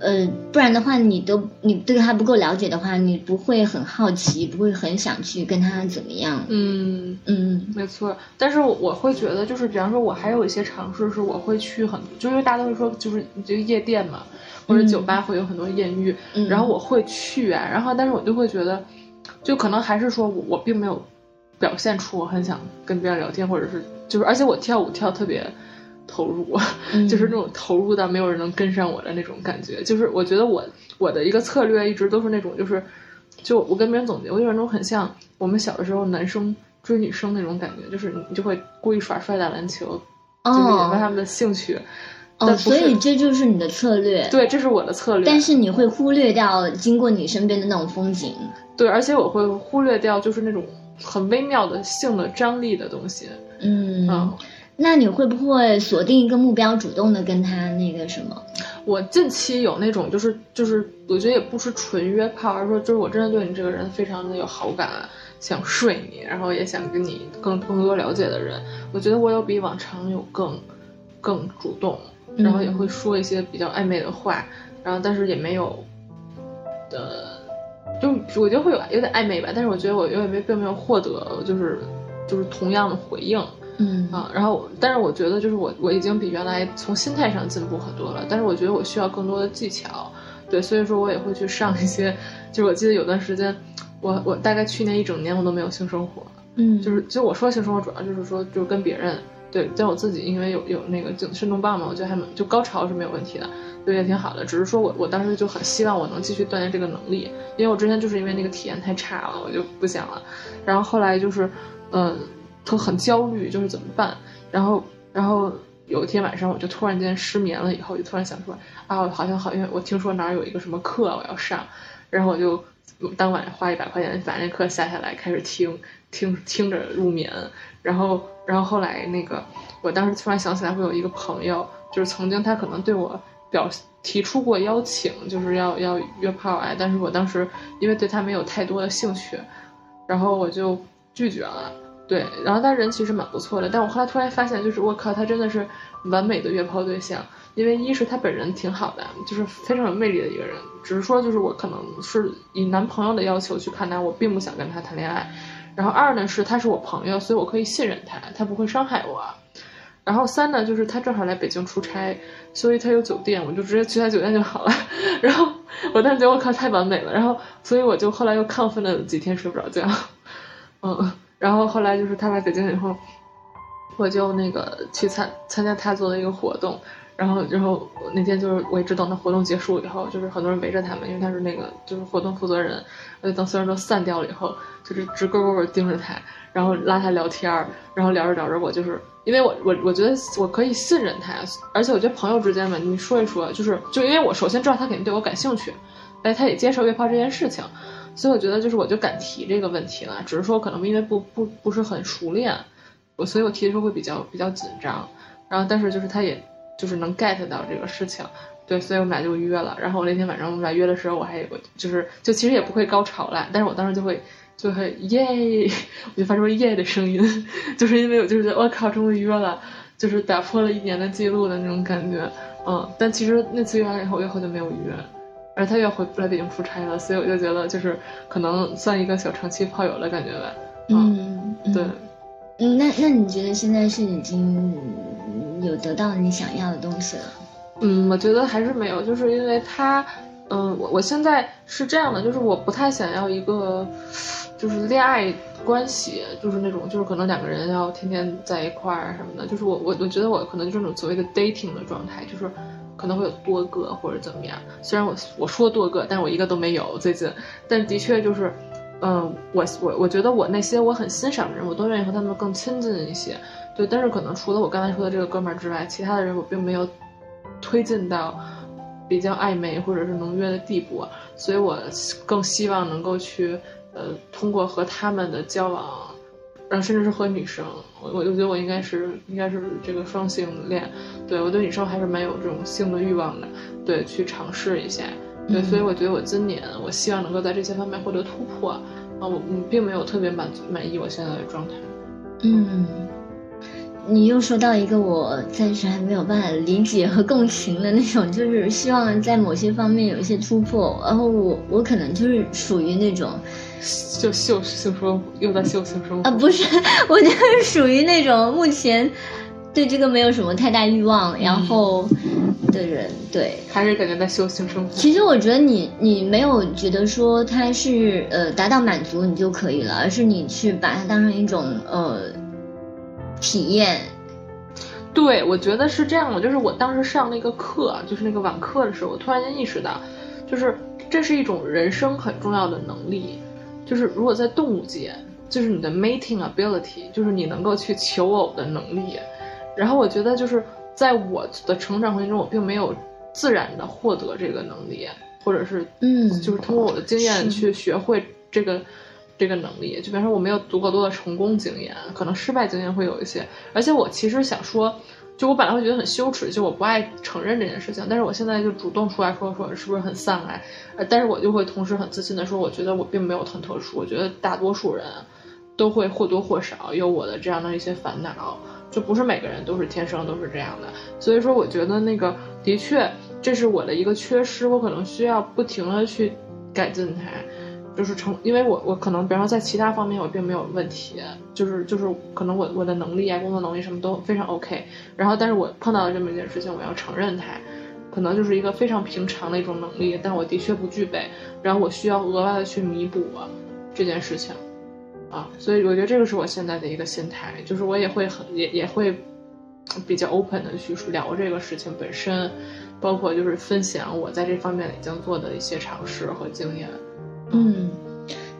呃，不然的话，你都你对他不够了解的话，你不会很好奇，不会很想去跟他怎么样。嗯，嗯没错。但是我会觉得，就是比方说，我还有一些尝试是，我会去很，就因为大家都会说，就是你这个夜店嘛，或者酒吧会有很多艳遇，嗯然后我会去啊，然后但是我就会觉得，就可能还是说我我并没有表现出我很想跟别人聊天，或者是就是，而且我跳舞跳特别投入，嗯 就是那种投入到没有人能跟上我的那种感觉。就是我觉得我我的一个策略一直都是那种，就是就我跟别人总结，我有一种很像我们小的时候男生追女生那种感觉，就是你就会故意耍帅打篮球，就是引发他哦们的兴趣。但哦，所以这就是你的策略。对，这是我的策略。但是你会忽略掉经过你身边的那种风景。对，而且我会忽略掉就是那种很微妙的性的张力的东西。嗯，嗯，那你会不会锁定一个目标，主动的跟他那个什么？我近期有那种就是就是，我觉得也不是纯约炮，而是说就是我真的对你这个人非常的有好感，想睡你，然后也想跟你更更多了解的人。我觉得我有比往常有更更主动，然后也会说一些比较暧昧的话，然后但是也没有的，就我觉得会有有点暧昧吧，但是我觉得我有点没并没有获得就是就是同样的回应。嗯。啊，然后，但是我觉得就是我我已经比原来从心态上进步很多了，但是我觉得我需要更多的技巧，对，所以说我也会去上一些，就是我记得有段时间，我我大概去年一整年我都没有性生活，嗯，就是就我说性生活主要就是说就是跟别人，对，但我自己因为有有那个就肾动棒嘛，我觉得还蛮就高潮是没有问题的，对，也挺好的，只是说我我当时就很希望我能继续锻炼这个能力，因为我之前就是因为那个体验太差了，我就不想了，然后后来就是，嗯。都很焦虑，就是怎么办？然后，然后有一天晚上，我就突然间失眠了，以后就突然想出来啊，好像好，因为我听说哪儿有一个什么课我要上，然后我就当晚花一百块钱把那课下下来，开始听，听听着入眠。然后，然后后来那个，我当时突然想起来，会有一个朋友，就是曾经他可能对我表提出过邀请，就是要要约炮哎，但是我当时因为对他没有太多的兴趣，然后我就拒绝了。对，然后他人其实蛮不错的，但我后来突然发现，就是我靠，他真的是完美的约炮对象。因为一是他本人挺好的，就是非常有魅力的一个人，只是说就是我可能是以男朋友的要求去看待，我并不想跟他谈恋爱。然后二呢是他是我朋友，所以我可以信任他，他不会伤害我。然后三呢就是他正好来北京出差，所以他有酒店，我就直接去他酒店就好了。然后我当时觉得我靠太完美了，然后所以我就后来又亢奋了几天睡不着觉，嗯。然后后来就是他来北京以后，我就那个去参参加他做的一个活动，然后然后那天就是我一直等他活动结束以后，就是很多人围着他们，因为他是那个就是活动负责人，我就等所有人都散掉了以后，就是直勾勾的盯着他，然后拉他聊天儿，然后聊着聊着我就是因为我我我觉得我可以信任他，而且我觉得朋友之间嘛，你说一说就是就因为我首先知道他肯定对我感兴趣，哎，他也接受约炮这件事情。所以我觉得就是我就敢提这个问题了，只是说可能因为不不不是很熟练，我所以我提的时候会比较比较紧张，然后但是就是他也就是能 get 到这个事情，对，所以我们俩就约了。然后我那天晚上我们俩约的时候，我还有个就是就其实也不会高潮了，但是我当时就会就会耶，我就发出耶的声音，就是因为我就是我靠，终于约了，就是打破了一年的记录的那种感觉，嗯，但其实那次约完以后，我以后就没有约。而他又回来北京出差了，所以我就觉得就是可能算一个小长期炮友的感觉吧。嗯，对。嗯，那那你觉得现在是已经有得到你想要的东西了？嗯，我觉得还是没有，就是因为他，嗯，我我现在是这样的，就是我不太想要一个就是恋爱关系，就是那种就是可能两个人要天天在一块儿什么的，就是我我我觉得我可能就是那种所谓的 dating 的状态，就是。可能会有多个或者怎么样，虽然我我说多个，但是我一个都没有最近，但的确就是，嗯，我我我觉得我那些我很欣赏的人，我都愿意和他们更亲近一些，对，但是可能除了我刚才说的这个哥们儿之外，其他的人我并没有推进到比较暧昧或者是能约的地步，所以我更希望能够去，呃，通过和他们的交往。然后甚至是和女生，我我就觉得我应该是应该是这个双性恋，对我对女生还是蛮有这种性的欲望的，对，去尝试一下，对，所以我觉得我今年我希望能够在这些方面获得突破，啊，我并没有特别满足满意我现在的状态，嗯，你又说到一个我暂时还没有办法理解和共情的那种，就是希望在某些方面有一些突破，然后我我可能就是属于那种。就秀性生活，又在秀性生活啊！不是，我就是属于那种目前对这个没有什么太大欲望，然后的人。对，还是感觉在修行生活。其实我觉得你，你没有觉得说他是呃达到满足你就可以了，而是你去把它当成一种呃体验。对，我觉得是这样的。就是我当时上那个课，就是那个网课的时候，我突然间意识到，就是这是一种人生很重要的能力。就是如果在动物界，就是你的 mating ability，就是你能够去求偶的能力。然后我觉得就是在我的成长环境中，我并没有自然的获得这个能力，或者是嗯，就是通过我的经验去学会这个这个能力。就比方说我没有足够多的成功经验，可能失败经验会有一些。而且我其实想说。就我本来会觉得很羞耻，就我不爱承认这件事情，但是我现在就主动出来说说，是不是很丧爱？呃，但是我就会同时很自信的说，我觉得我并没有很特殊，我觉得大多数人都会或多或少有我的这样的一些烦恼，就不是每个人都是天生都是这样的。所以说，我觉得那个的确这是我的一个缺失，我可能需要不停的去改进它。就是成，因为我我可能，比方说在其他方面我并没有问题，就是就是可能我我的能力啊，工作能力什么都非常 OK，然后但是我碰到了这么一件事情，我要承认它，可能就是一个非常平常的一种能力，但我的确不具备，然后我需要额外的去弥补这件事情，啊，所以我觉得这个是我现在的一个心态，就是我也会很也也会比较 open 的去聊这个事情本身，包括就是分享我在这方面已经做的一些尝试和经验。嗯，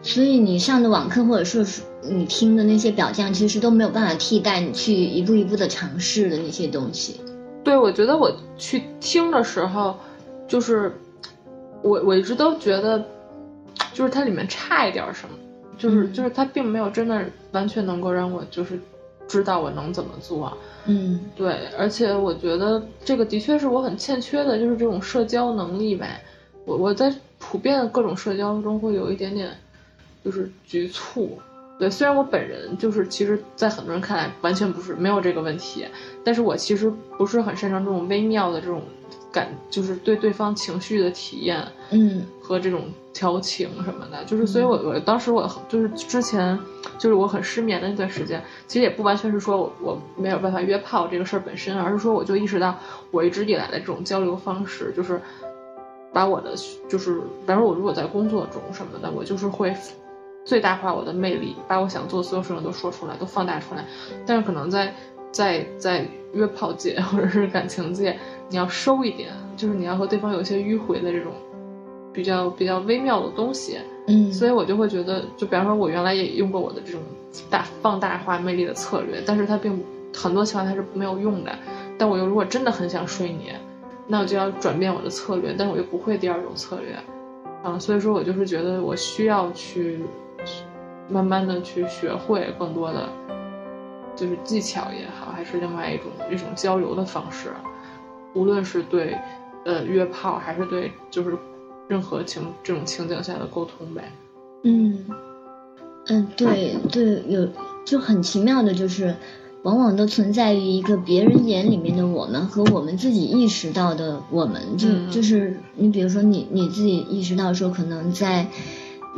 所以你上的网课，或者说是你听的那些表象，其实都没有办法替代你去一步一步的尝试的那些东西。对，我觉得我去听的时候，就是我我一直都觉得，就是它里面差一点什么，就是就是他并没有真的完全能够让我就是知道我能怎么做。嗯，对，而且我觉得这个的确是我很欠缺的，就是这种社交能力呗。我我在。普遍的各种社交中会有一点点，就是局促。对，虽然我本人就是，其实，在很多人看来完全不是没有这个问题，但是我其实不是很擅长这种微妙的这种感，就是对对方情绪的体验，嗯，和这种调情什么的。就是，所以我我当时我就是之前就是我很失眠的那段时间，其实也不完全是说我我没有办法约炮这个事儿本身，而是说我就意识到我一直以来的这种交流方式就是。把我的就是，比方说，我如果在工作中什么的，我就是会最大化我的魅力，把我想做所有事情都说出来，都放大出来。但是可能在在在约炮界 或者是感情界，你要收一点，就是你要和对方有一些迂回的这种比较比较微妙的东西。嗯，所以我就会觉得，就比方说，我原来也用过我的这种大放大化魅力的策略，但是它并很多情况它是没有用的。但我又如果真的很想睡你。那我就要转变我的策略，但是我又不会第二种策略，啊，所以说我就是觉得我需要去慢慢的去学会更多的，就是技巧也好，还是另外一种一种交流的方式，无论是对，呃，约炮还是对就是任何情这种情景下的沟通呗。嗯，嗯，对对，有就很奇妙的就是。往往都存在于一个别人眼里面的我们和我们自己意识到的我们，就就是你比如说你你自己意识到说可能在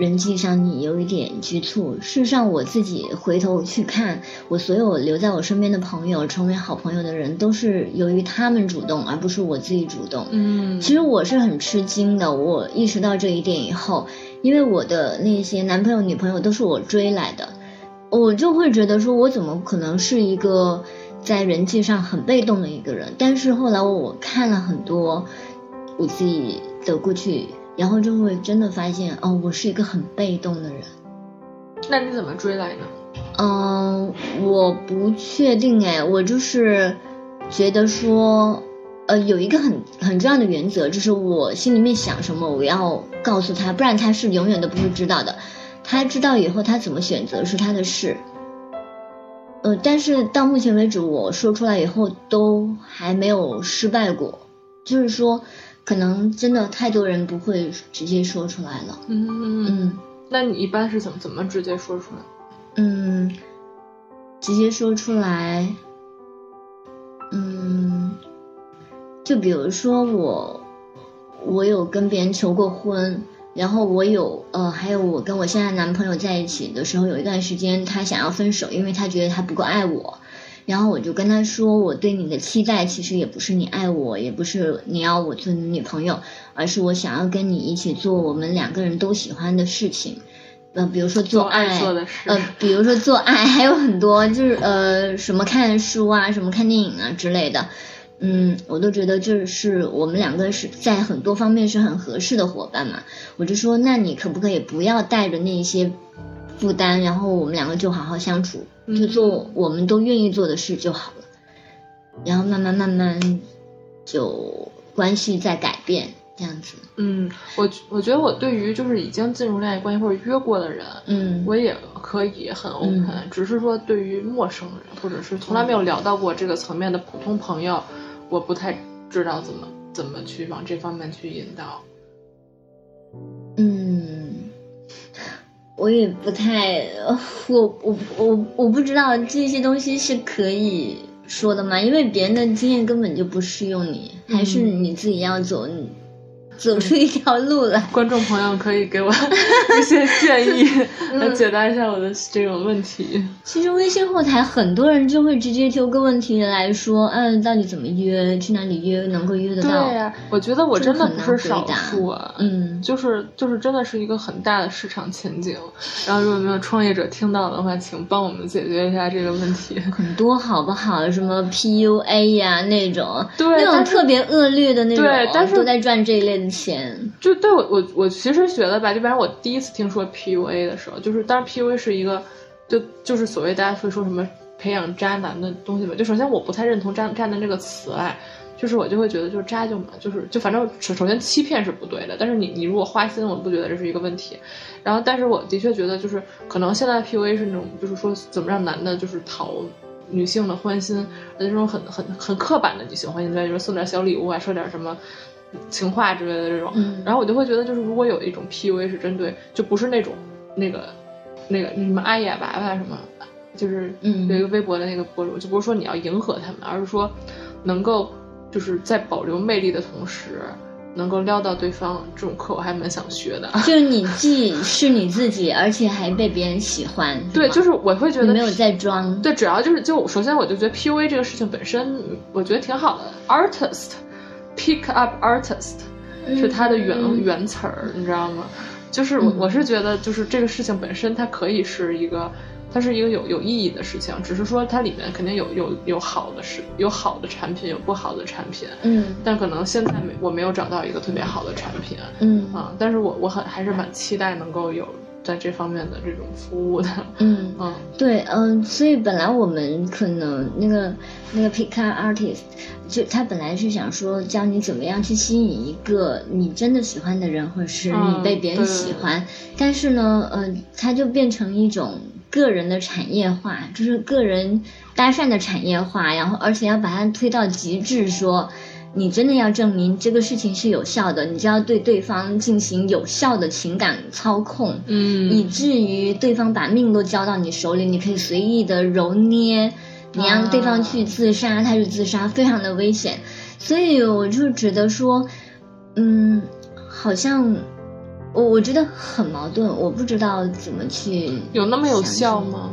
人际上你有一点局促，事实上我自己回头去看，我所有留在我身边的朋友成为好朋友的人，都是由于他们主动，而不是我自己主动。嗯，其实我是很吃惊的，我意识到这一点以后，因为我的那些男朋友女朋友都是我追来的。我就会觉得说，我怎么可能是一个在人际上很被动的一个人？但是后来我看了很多我自己的过去，然后就会真的发现，哦，我是一个很被动的人。那你怎么追来呢？嗯，我不确定哎，我就是觉得说，呃，有一个很很重要的原则，就是我心里面想什么，我要告诉他，不然他是永远都不会知道的。他知道以后他怎么选择是他的事，呃，但是到目前为止我说出来以后都还没有失败过，就是说，可能真的太多人不会直接说出来了。嗯嗯，那你一般是怎么怎么直接说出来？嗯，直接说出来，嗯，就比如说我，我有跟别人求过婚。然后我有呃，还有我跟我现在男朋友在一起的时候，有一段时间他想要分手，因为他觉得他不够爱我。然后我就跟他说，我对你的期待其实也不是你爱我，也不是你要我做你女朋友，而是我想要跟你一起做我们两个人都喜欢的事情，呃，比如说做爱，呃，比如说做爱，还有很多就是呃，什么看书啊，什么看电影啊之类的。嗯，我都觉得就是我们两个是在很多方面是很合适的伙伴嘛。我就说，那你可不可以不要带着那些负担，然后我们两个就好好相处，就做我们都愿意做的事就好了。然后慢慢慢慢就关系在改变，这样子。嗯，我我觉得我对于就是已经进入恋爱关系或者约过的人，嗯，我也可以很 open，只是说对于陌生人或者是从来没有聊到过这个层面的普通朋友。我不太知道怎么怎么去往这方面去引导。我也不太，我我我我不知道这些东西是可以说的吗？因为别人的经验根本就不适用你，还是你自己要走走出一条路来。观众朋友可以给我 一些建议，来解答一下我的这种问题。其实微信后台很多人就会直接就个问题来说，嗯，到底怎么约，去哪里约能够约得到？对呀、我觉得我真的不是少数啊，嗯就是就是真的是一个很大的市场前景。然后如果没有创业者听到的话，请帮我们解决一下这个问题。很多好不好？什么 PUA 呀、那种，对那种特别恶劣的那种，对但是都在赚这一类的钱。就对我我我其实觉得吧，就比方我第一次听说 PUA 的时候，就是当然 PUA 是一个，就就是所谓大家会说什么培养渣男的东西吧。就首先我不太认同渣渣男这个词哎，就是我就会觉得就是渣就嘛，就是就反正首首先欺骗是不对的，但是你你如果花心，我不觉得这是一个问题。然后但是我的确觉得就是可能现在 PUA 是那种就是说怎么让男的就是讨。女性的欢心，那种很很很刻板的女性欢心，比如说送点小礼物啊，说点什么情话之类的这种，嗯然后我就会觉得，就是如果有一种 PUA 是针对，就不是那种那个那个什么阿雅娃娃什么，就是嗯有一个微博的那个博主，就不是说你要迎合他们，而是说能够就是在保留魅力的同时，能够撩到对方，这种课我还蛮想学的。就是你 既是你自己，而且还被别人喜欢。对，就是我会觉得你没有在装。对，主要就是就首先我就觉得 PUA 这个事情本身，我觉得挺好的。Artist pick up artist 是它的原、嗯。原词儿，你知道吗？就是我嗯。我是觉得就是这个事情本身它可以是一个。它是一个有有意义的事情，只是说它里面肯定有有有好的事，有好的产品，有不好的产品，嗯。但可能现在没我没有找到一个特别好的产品。嗯。啊，但是我我很还是蛮期待能够有在这方面的这种服务的，嗯，嗯。对，嗯，所以本来我们可能那个那个 pick up artist，就他本来是想说教你怎么样去吸引一个你真的喜欢的人，或者是你嗯被别人喜欢，但是呢，嗯，它就变成一种个人的产业化，就是个人搭讪的产业化，然后而且要把它推到极致，说。你真的要证明这个事情是有效的，你就要对对方进行有效的情感操控，嗯以至于对方把命都交到你手里，你可以随意的揉捏，你让对方去自杀，他就自杀，非常的危险。所以我就觉得说，嗯，好像我我觉得很矛盾，我不知道怎么去有那么有效清吗？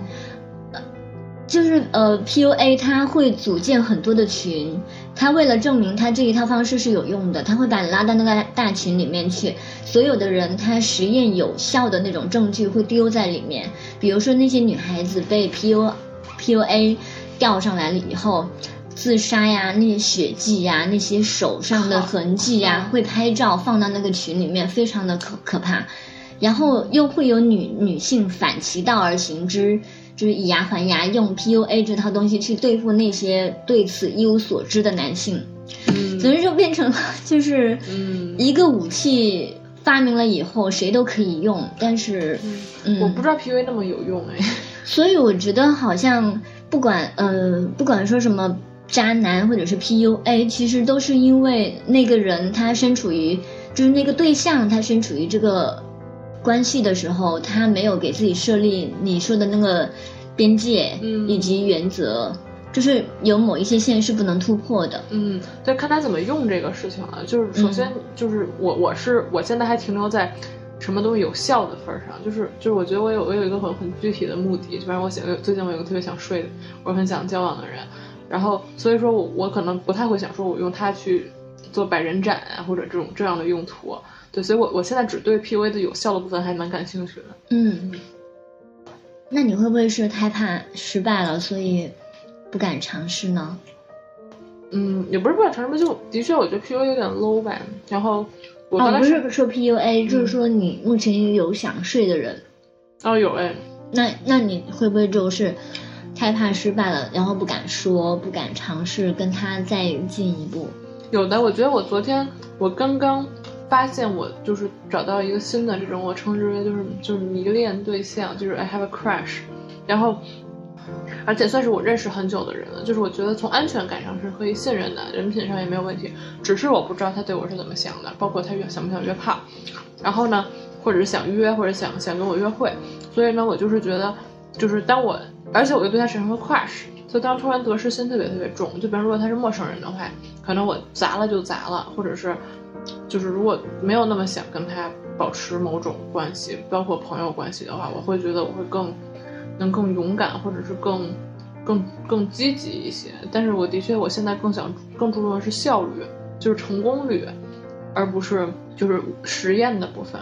就是呃，PUA 他会组建很多的群，他为了证明他这一套方式是有用的，他会把你拉到那个大群里面去，所有的人他实验有效的那种证据会丢在里面，比如说那些女孩子被 PU PUA 钓上来了以后。自杀呀，那些血迹呀，那些手上的痕迹呀，会拍照放到那个群里面，非常的可可怕。然后又会有女女性反其道而行之，就是以牙还牙，用 PUA 这套东西去对付那些对此一无所知的男性，嗯。总之就变成了就是嗯。一个武器发明了以后谁都可以用，但是嗯，我不知道 PUA 那么有用哎。所以我觉得好像不管呃不管说什么渣男或者是 PUA，其实都是因为那个人他身处于就是那个对象他身处于这个关系的时候，他没有给自己设立你说的那个边界嗯以及原则，就是有某一些线是不能突破的。嗯，对，看他怎么用这个事情了。就是首先就是我我是我现在还停留在什么东西有效的份儿上，就是就是我觉得我有我有一个很很具体的目的，就比方我想最近我有个特别想睡的，我很想交往的人，然后所以说我我可能不太会想说我用它去做百人斩啊或者这种这样的用途。对，所以我我现在只对 PUA 的有效的部分还蛮感兴趣的。嗯，那你会不会是太怕失败了，所以不敢尝试呢？嗯，也不是不敢尝试吧，就的确我觉得 PUA 有点 low 吧。然后我哦不是说 PUA，、就是说你目前有想睡的人，哦有哎，那那你会不会就是太怕失败了，然后不敢说，不敢尝试跟他再进一步？有的，我觉得我昨天我刚刚发现我就是找到一个新的这种我称之为就是就是迷恋对象，就是 I have a crush，然后而且算是我认识很久的人了，就是我觉得从安全感上是可以信任的，人品上也没有问题，只是我不知道他对我是怎么想的，包括他约想不想约炮，然后呢，或者是想约或者想想跟我约会，所以呢，我就是觉得就是当我而且我又对他产生了 crush。所以当突然得失心特别特别重，就比方说他是陌生人的话，可能我砸了就砸了，或者是就是如果没有那么想跟他保持某种关系，包括朋友关系的话，我会觉得我会更能更勇敢，或者是更更更积极一些。但是我的确，我现在更想更注重的是效率，就是成功率，而不是就是实验的部分。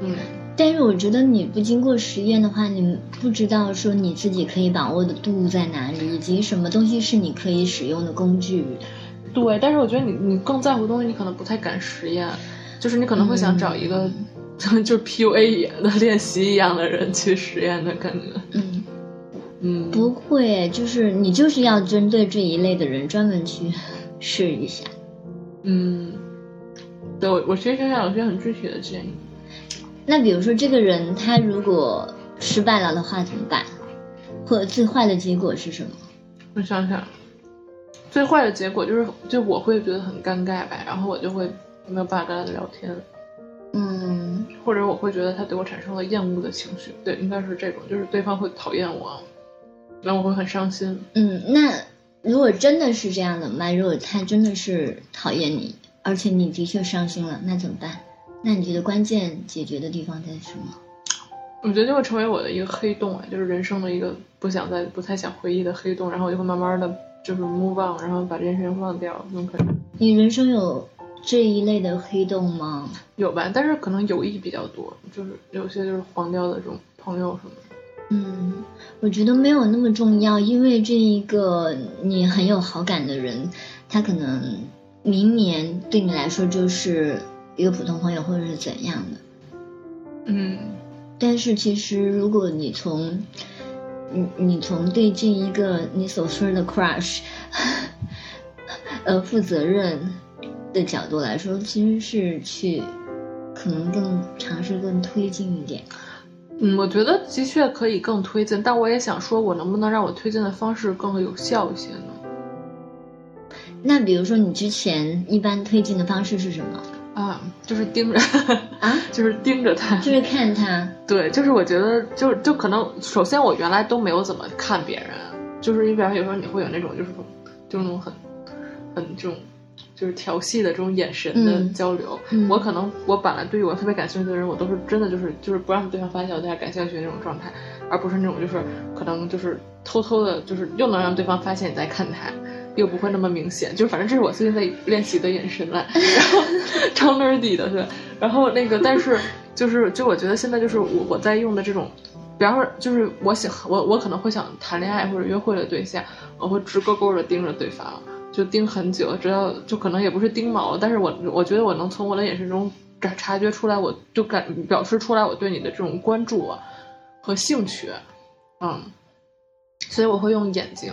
嗯，但是我觉得你不经过实验的话，你不知道说你自己可以把握的度在哪里，以及什么东西是你可以使用的工具。对，但是我觉得你你更在乎的东西，你可能不太敢实验，就是你可能会想找一个，就是 PUA 的练习一样的人去实验的感觉。嗯嗯，不会，就是你就是要针对这一类的人专门去试一下。嗯，对我我其实现在有些很具体的建议。那比如说这个人他如果失败了的话怎么办？或者最坏的结果是什么？我想想。最坏的结果就是，就我会觉得很尴尬呗，然后我就会没有办法跟他聊天，嗯，或者我会觉得他对我产生了厌恶的情绪，对，应该是这种，就是对方会讨厌我，然后我会很伤心。嗯，那如果真的是这样的嘛？如果他真的是讨厌你，而且你的确伤心了，那怎么办？那你觉得关键解决的地方在什么？我觉得就会成为我的一个黑洞啊，就是人生的一个不想再、不太想回忆的黑洞，然后我就会慢慢的。就是 move on，然后把这件事情忘掉，那种感觉。你人生有这一类的黑洞吗？有吧，但是可能友谊比较多，就是有些就是黄掉的这种朋友什么的。嗯，我觉得没有那么重要，因为这一个你很有好感的人，他可能明年对你来说就是一个普通朋友或者是怎样的。嗯，但是其实如果你从你你从对这一个你所说的 crush，呃，负责任的角度来说，其实是去可能更尝试更推进一点。嗯，我觉得的确可以更推进，但我也想说，我能不能让我推进的方式更有效一些呢？那比如说，你之前一般推进的方式是什么？啊，就是盯着啊，就是盯着他，就是看他。对，就是我觉得，就就可能，首先我原来都没有怎么看别人，就是你比方有时候你会有那种，就是就是那种很很这种就是调戏的这种眼神的交流。我可能我本来对于我特别感兴趣的人，我都是真的就是就是不让对方发现我对他感兴趣的那种状态，而不是那种就是可能就是偷偷的，就是又能让对方发现你在看他。又不会那么明显，就是反正这是我最近在练习的眼神了，然后 超 nerdy 的是，然后那个但是就是就我觉得现在就是我我在用的这种，比方说就是我想我我可能会想谈恋爱或者约会的对象，我会直勾勾的盯着对方，就盯很久，直到就可能也不是盯毛，但是我我觉得我能从我的眼神中察察觉出来，我就感表示出来我对你的这种关注和兴趣，嗯，所以我会用眼睛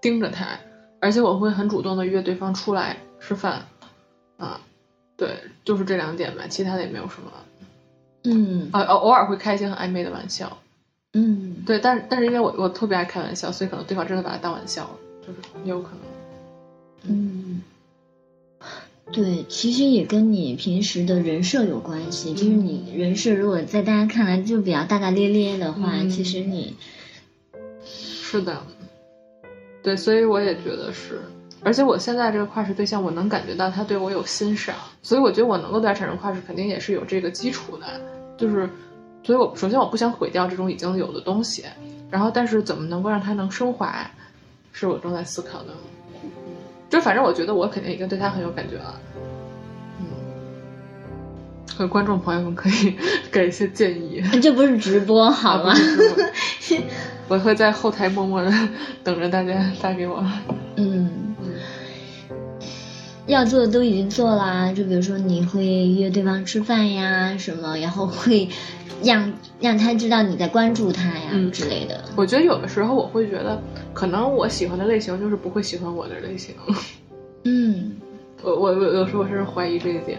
盯着他。而且我会很主动的约对方出来吃饭，啊，对，就是这两点吧，其他的也没有什么。嗯，啊，偶偶尔会开一些很暧昧的玩笑。嗯，对，但是但是因为我我特别爱开玩笑，所以可能对方真的把它当玩笑，就是也有可能。嗯，对，其实也跟你平时的人设有关系，就是你人设如果在大家看来就比较大大咧咧的话，其实你是的。对，所以我也觉得是，而且我现在这个跨世对象，我能感觉到他对我有欣赏，所以我觉得我能够对他产生跨世，肯定也是有这个基础的，就是，所以我首先我不想毁掉这种已经有的东西，然后但是怎么能够让他能升华，是我正在思考的，就反正我觉得我肯定已经对他很有感觉了，嗯，和观众朋友们可以 给一些建议，这不是直播好吗？我会在后台默默的 等着大家发给我。嗯嗯，要做的都已经做啦，就比如说你会约对方吃饭呀什么，然后会让让他知道你在关注他呀之类的。我觉得有的时候我会觉得，可能我喜欢的类型就是不会喜欢我的类型。嗯，我我有时候我甚至怀疑这一点。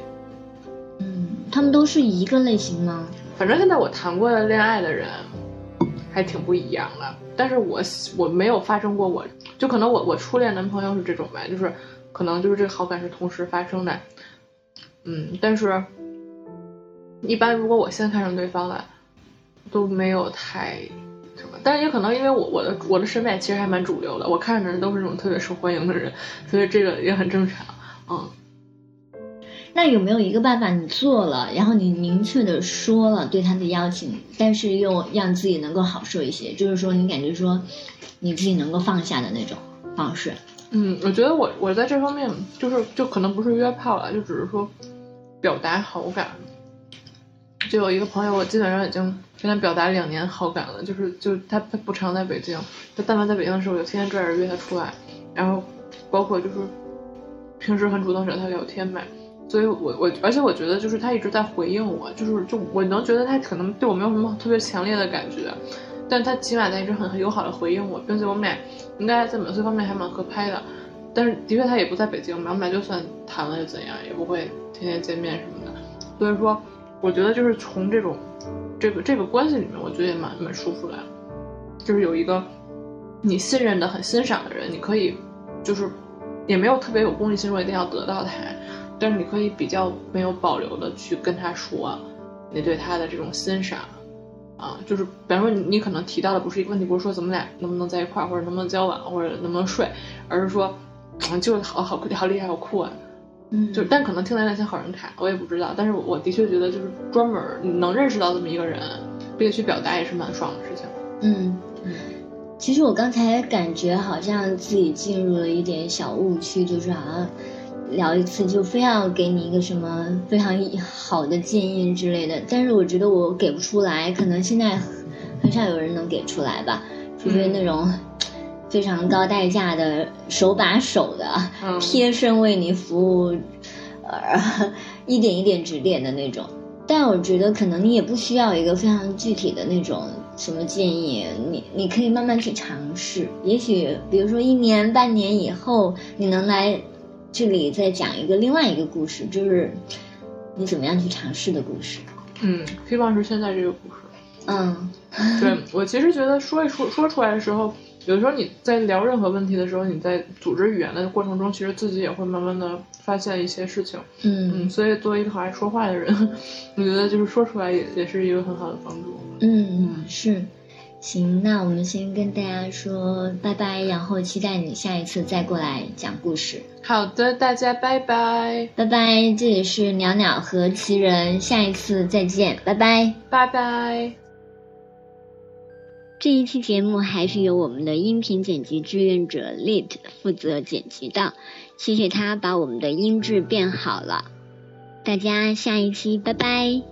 嗯，他们都是一个类型吗？反正现在我谈过的恋爱的人。还挺不一样的，但是我我没有发生过，我就可能我我初恋男朋友是这种吧，就是可能就是这个好感是同时发生的，嗯，但是，一般如果我先看上对方了，都没有太什么，但是也可能因为我我的我的审美其实还蛮主流的，我看上的人都是那种特别受欢迎的人，所以这个也很正常，嗯。那有没有一个办法，你做了，然后你明确的说了对他的邀请，但是又让自己能够好受一些，就是说你感觉说你自己能够放下的那种方式。嗯，我觉得我我在这方面就是就可能不是约炮了，就只是说表达好感。就有一个朋友，我基本上已经跟他表达两年好感了，就是就他他不常在北京，他但凡在北京的时候，我就天天拽着约他出来，然后包括就是平时很主动找他聊天呗。所以我我而且我觉得就是他一直在回应我，就是就我能觉得他可能对我没有什么特别强烈的感觉，但他起码他一直很很友好的回应我，并且我们俩应该在某些方面还蛮合拍的。但是的确他也不在北京，我们俩就算谈了又怎样，也不会天天见面什么的。所以说。我觉得就是从这种，这个这个关系里面，我觉得也蛮蛮舒服的，就是有一个你信任的、很欣赏的人，你可以就是也没有特别有功利心说一定要得到他，但是你可以比较没有保留的去跟他说你对他的这种欣赏啊，就是比方说你你可能提到的不是一个问题，不是说咱们俩能不能在一块儿，或者能不能交往，或者能不能睡，而是说 就是好好好厉害，好酷啊。嗯，就但可能听来那些好人卡，我也不知道。但是我的确觉得，就是专门能认识到这么一个人，并且去表达也是蛮爽的事情。嗯嗯，其实我刚才感觉好像自己进入了一点小误区，就是好像聊一次就非要给你一个什么非常好的建议之类的。但是我觉得我给不出来，可能现在很少有人能给出来吧，除非那种。非常高代价的手把手的贴身为你服务，呃，一点一点指点的那种。但我觉得可能你也不需要一个非常具体的那种什么建议，你你可以慢慢去尝试。也许比如说一年半年以后，你能来这里再讲一个另外一个故事，就是你怎么样去尝试的故事。嗯，希望是现在这个故事。嗯，对我其实觉得说一说说出来的时候。有的时候你在聊任何问题的时候，你在组织语言的过程中，其实自己也会慢慢的发现一些事情。嗯嗯，所以作为一个很爱说话的人，我觉得就是说出来也也是一个很好的帮助。嗯嗯是，行，那我们先跟大家说拜拜，然后期待你下一次再过来讲故事。好的，大家拜拜，拜拜，这里是鸟鸟和奇人，下一次再见，拜拜，拜拜。这一期节目还是由我们的音频剪辑志愿者 Lit 负责剪辑的，谢谢他把我们的音质变好了。大家下一期拜拜。